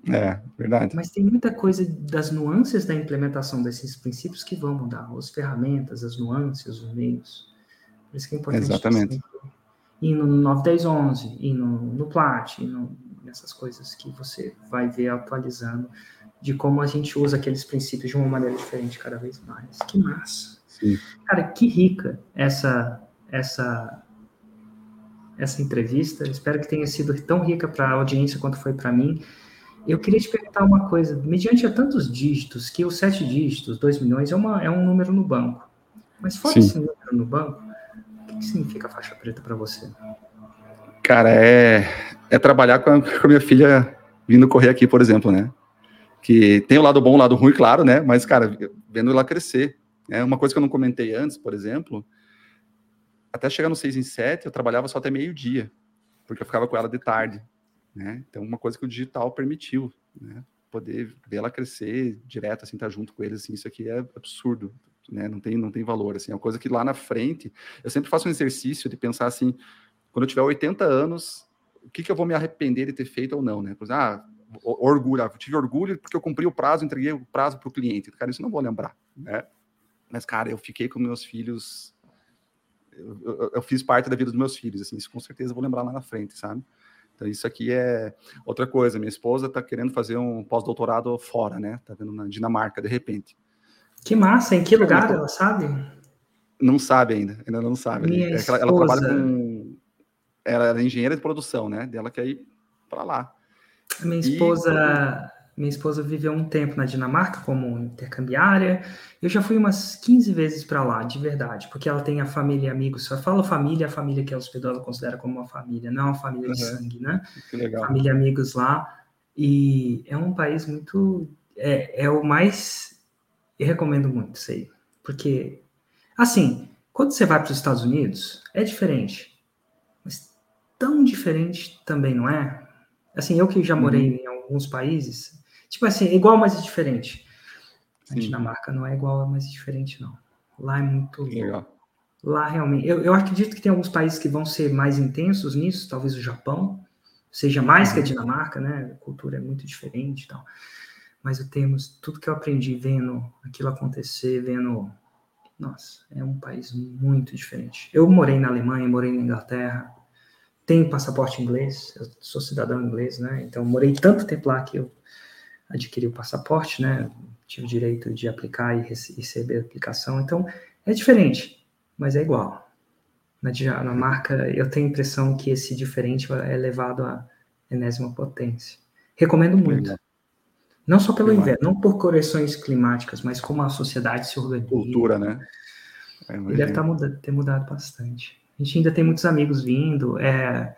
É, verdade. Mas tem muita coisa das nuances da implementação desses princípios que vão mudar. As ferramentas, as nuances, os meios. Por isso que é importante. Exatamente. Ir no 9, 10, 11, ir no, no Plat, ir no, nessas coisas que você vai ver atualizando, de como a gente usa aqueles princípios de uma maneira diferente cada vez mais. Que massa! Sim. Cara, que rica essa essa essa entrevista. Espero que tenha sido tão rica para a audiência quanto foi para mim. Eu queria te perguntar uma coisa. Mediante a tantos dígitos, que os sete dígitos, 2 milhões, é, uma, é um número no banco. Mas fora Sim. esse número no banco, o que, que significa faixa preta para você? Cara, é, é trabalhar com a, com a minha filha vindo correr aqui, por exemplo, né? Que tem o lado bom, o lado ruim, claro, né? Mas, cara, vendo ela crescer. É uma coisa que eu não comentei antes, por exemplo, até chegar no 6 em 7, eu trabalhava só até meio-dia, porque eu ficava com ela de tarde. Né? Então, uma coisa que o digital permitiu, né? poder ver ela crescer direto, assim, estar tá junto com eles, assim, isso aqui é absurdo, né? Não tem, não tem valor, assim, é uma coisa que lá na frente, eu sempre faço um exercício de pensar assim, quando eu tiver 80 anos, o que, que eu vou me arrepender de ter feito ou não, né? Por exemplo, ah, orgulho, ah, tive orgulho porque eu cumpri o prazo, entreguei o prazo para o cliente. Cara, isso eu não vou lembrar, né? Mas, cara, eu fiquei com meus filhos, eu, eu, eu fiz parte da vida dos meus filhos, assim, isso com certeza eu vou lembrar lá na frente, sabe? Então, isso aqui é outra coisa. Minha esposa está querendo fazer um pós-doutorado fora, né? Está vendo na Dinamarca, de repente. Que massa! Em que lugar ela sabe? Não sabe ainda, ainda não sabe. Minha é ela, ela, trabalha com. Ela é engenheira de produção, né? Dela quer ir para lá. A minha esposa. Minha esposa viveu um tempo na Dinamarca como intercambiária. Eu já fui umas 15 vezes para lá, de verdade, porque ela tem a família e amigos. Só fala família, a família que ela hospedou ela considera como uma família, não uma família uhum. de sangue, né? Que legal. Família e amigos lá. E é um país muito. É, é o mais. Eu recomendo muito isso aí. Porque, assim, quando você vai para os Estados Unidos, é diferente. Mas tão diferente também não é. Assim, eu que já morei uhum. em alguns países, Tipo assim, igual, mas é diferente. A Dinamarca não é igual, mas é diferente, não. Lá é muito. Legal. Lá realmente. Eu, eu acredito que tem alguns países que vão ser mais intensos nisso, talvez o Japão seja mais que a uhum. Dinamarca, né? A cultura é muito diferente e tal. Mas eu temos tudo que eu aprendi vendo aquilo acontecer, vendo. Nossa, é um país muito diferente. Eu morei na Alemanha, morei na Inglaterra, tenho passaporte inglês, eu sou cidadão inglês, né? Então morei tanto tempo lá que eu adquirir o passaporte, né? Tive o direito de aplicar e receber a aplicação. Então, é diferente, mas é igual. Na, marca, eu tenho a impressão que esse diferente é levado à enésima potência. Recomendo muito. Não só pelo inverno, não por correções climáticas, mas como a sociedade se organiza. Cultura, né? É, deve tá ter mudado bastante. A gente ainda tem muitos amigos vindo. É,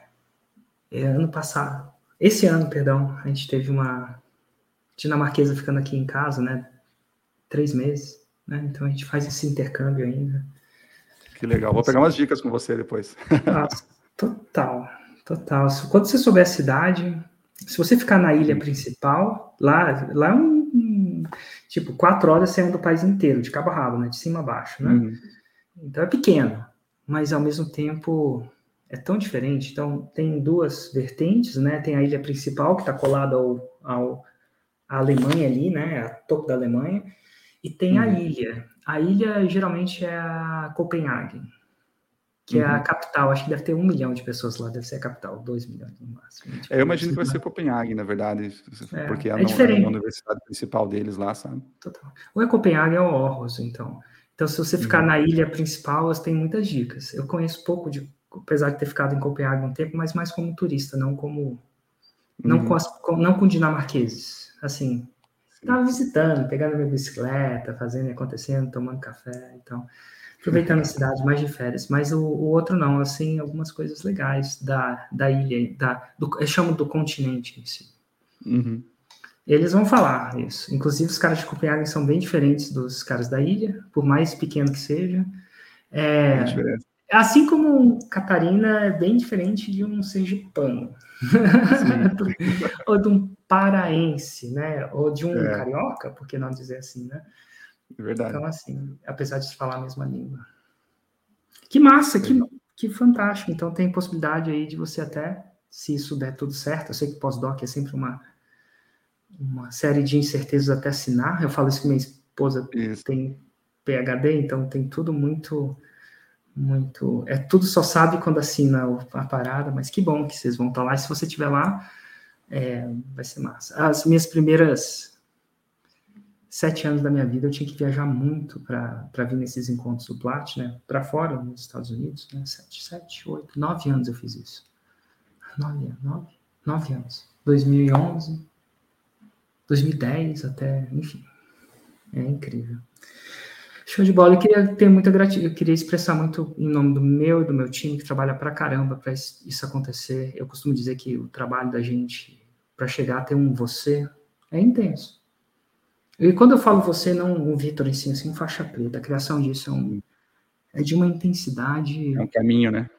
é, ano passado, esse ano, perdão, a gente teve uma, dinamarquesa ficando aqui em casa, né? Três meses, né? Então a gente faz esse intercâmbio ainda. Que legal. Vou pegar umas dicas com você depois. Nossa, total, total. Quando você souber a cidade, se você ficar na ilha principal, lá, lá é um, tipo quatro horas saindo do país inteiro, de cabo a rabo, né? De cima a baixo, né? Uhum. Então é pequeno, mas ao mesmo tempo é tão diferente. Então tem duas vertentes, né? Tem a ilha principal que está colada ao, ao a Alemanha ali, né, a topo da Alemanha, e tem uhum. a ilha. A ilha geralmente é a Copenhague, que uhum. é a uhum. capital. Acho que deve ter um milhão de pessoas lá, deve ser a capital, dois milhões no máximo. É, eu imagino que vai ser Copenhague, na verdade, é, porque é, é, diferente. a universidade principal deles lá, sabe? Total. Ou é Copenhague ou Aarhus, então. Então, se você ficar uhum. na ilha principal, você tem muitas dicas. Eu conheço pouco de, apesar de ter ficado em Copenhague um tempo, mas mais como turista, não como não, uhum. com, as, com, não com dinamarqueses assim, estava visitando, pegando minha bicicleta, fazendo e acontecendo, tomando café, então, aproveitando a cidade mais de férias. Mas o, o, outro não, assim, algumas coisas legais da, da ilha, da, do, eu chamo do continente em si. Uhum. Eles vão falar isso. Inclusive, os caras de Copenhague são bem diferentes dos caras da ilha, por mais pequeno que seja. É, assim como Catarina é bem diferente de um sergipano. Ou de um paraense, né? Ou de um é. carioca, por que não dizer assim, né? É verdade. Então, assim, apesar de falar a mesma língua. Que massa, que, que fantástico. Então, tem possibilidade aí de você até, se isso der tudo certo, eu sei que pós-doc é sempre uma, uma série de incertezas até assinar. Eu falo isso que minha esposa isso. tem PHD, então tem tudo muito muito. É tudo só sabe quando assina a parada, mas que bom que vocês vão estar lá. E se você estiver lá, É, vai ser massa. As minhas primeiras sete anos da minha vida eu tinha que viajar muito para vir nesses encontros do Plat, né? Para fora, nos Estados Unidos, né? Sete, sete, oito, nove anos eu fiz isso. Nove, nove, nove anos. 2011, 2010 até, enfim. É incrível. Show de bola. Eu queria ter muita gratidão, eu queria expressar muito em nome do meu e do meu time que trabalha pra caramba para isso acontecer. Eu costumo dizer que o trabalho da gente para chegar a ter um você é intenso. E quando eu falo você, não o Vitor em si, assim, faixa preta, a criação disso é, um, é de uma intensidade. É um caminho, né?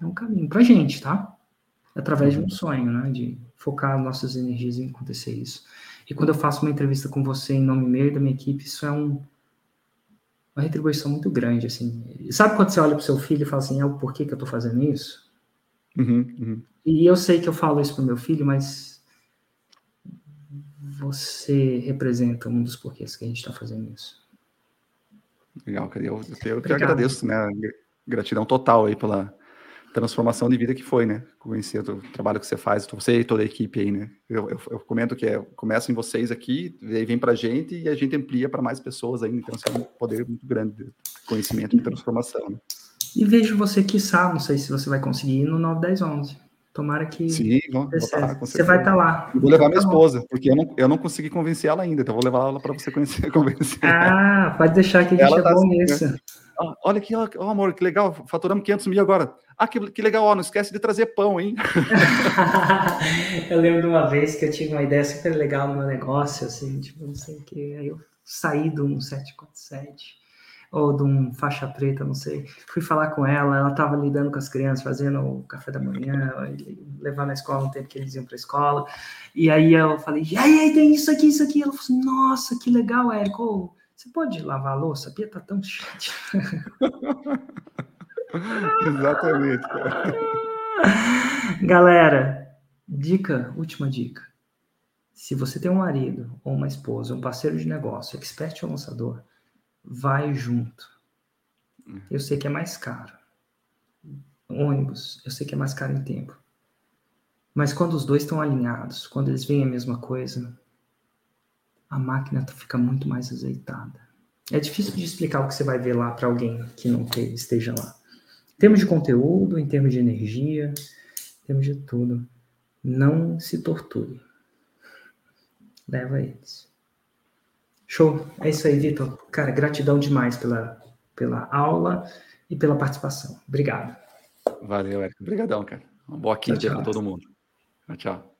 É um caminho pra gente, tá? Através uhum. de um sonho, né? De focar nossas energias em acontecer isso. E quando eu faço uma entrevista com você em nome meu e da minha equipe, isso é um, uma retribuição muito grande, assim. Sabe quando você olha para o seu filho e fala assim, é o porquê que eu estou fazendo isso? Uhum, uhum. E eu sei que eu falo isso para meu filho, mas você representa um dos porquês que a gente está fazendo isso. Legal, cara. Eu, eu, eu que agradeço, né? Gratidão total aí pela, transformação de vida que foi, né? Conhecer o trabalho que você faz, você e toda a equipe aí, né? Eu, eu, eu comento que é, começa em vocês aqui, aí vem para a gente e a gente amplia para mais pessoas ainda. Então, isso é um poder muito grande de conhecimento e transformação. Né? E vejo você, que sabe, não sei se você vai conseguir ir no 9, 10, 11. Tomara que. Sim, vou, vou lá, Você vai estar tá lá. Eu vou levar minha tá esposa, porque eu não, eu não consegui convencer ela ainda, então vou levar ela para você conhecer, convencer. Ah, pode deixar que a gente ela é tá bom assim, nisso. Olha aqui, oh, amor, que legal, faturamos 500 mil agora. Ah, que, que legal, ó, não esquece de trazer pão, hein? eu lembro de uma vez que eu tive uma ideia super legal no meu negócio, assim, tipo, não sei o que, aí eu saí de um 747 ou de um faixa preta, não sei. Fui falar com ela, ela estava lidando com as crianças, fazendo o café da manhã, levar na escola no tempo que eles iam para a escola. E aí eu falei, e aí, tem isso aqui, isso aqui. Ela falou assim, nossa, que legal, Érico. Você pode lavar a louça? A pia tá tão chata. Exatamente. Galera, dica, última dica. Se você tem um marido, ou uma esposa, um parceiro de negócio, expert ou lançador, vai junto. Eu sei que é mais caro. Ônibus, eu sei que é mais caro em tempo. Mas quando os dois estão alinhados, quando eles veem a mesma coisa, a máquina fica muito mais azeitada. É difícil de explicar o que você vai ver lá para alguém que não esteja lá. Em termos de conteúdo, em termos de energia, em termos de tudo. Não se torture. Leva eles. Show. É isso aí, Vitor. Cara, gratidão demais pela, pela aula e pela participação. Obrigado. Valeu, Eric. Obrigadão, cara. Uma boa quinta para todo mundo. Tchau, tchau.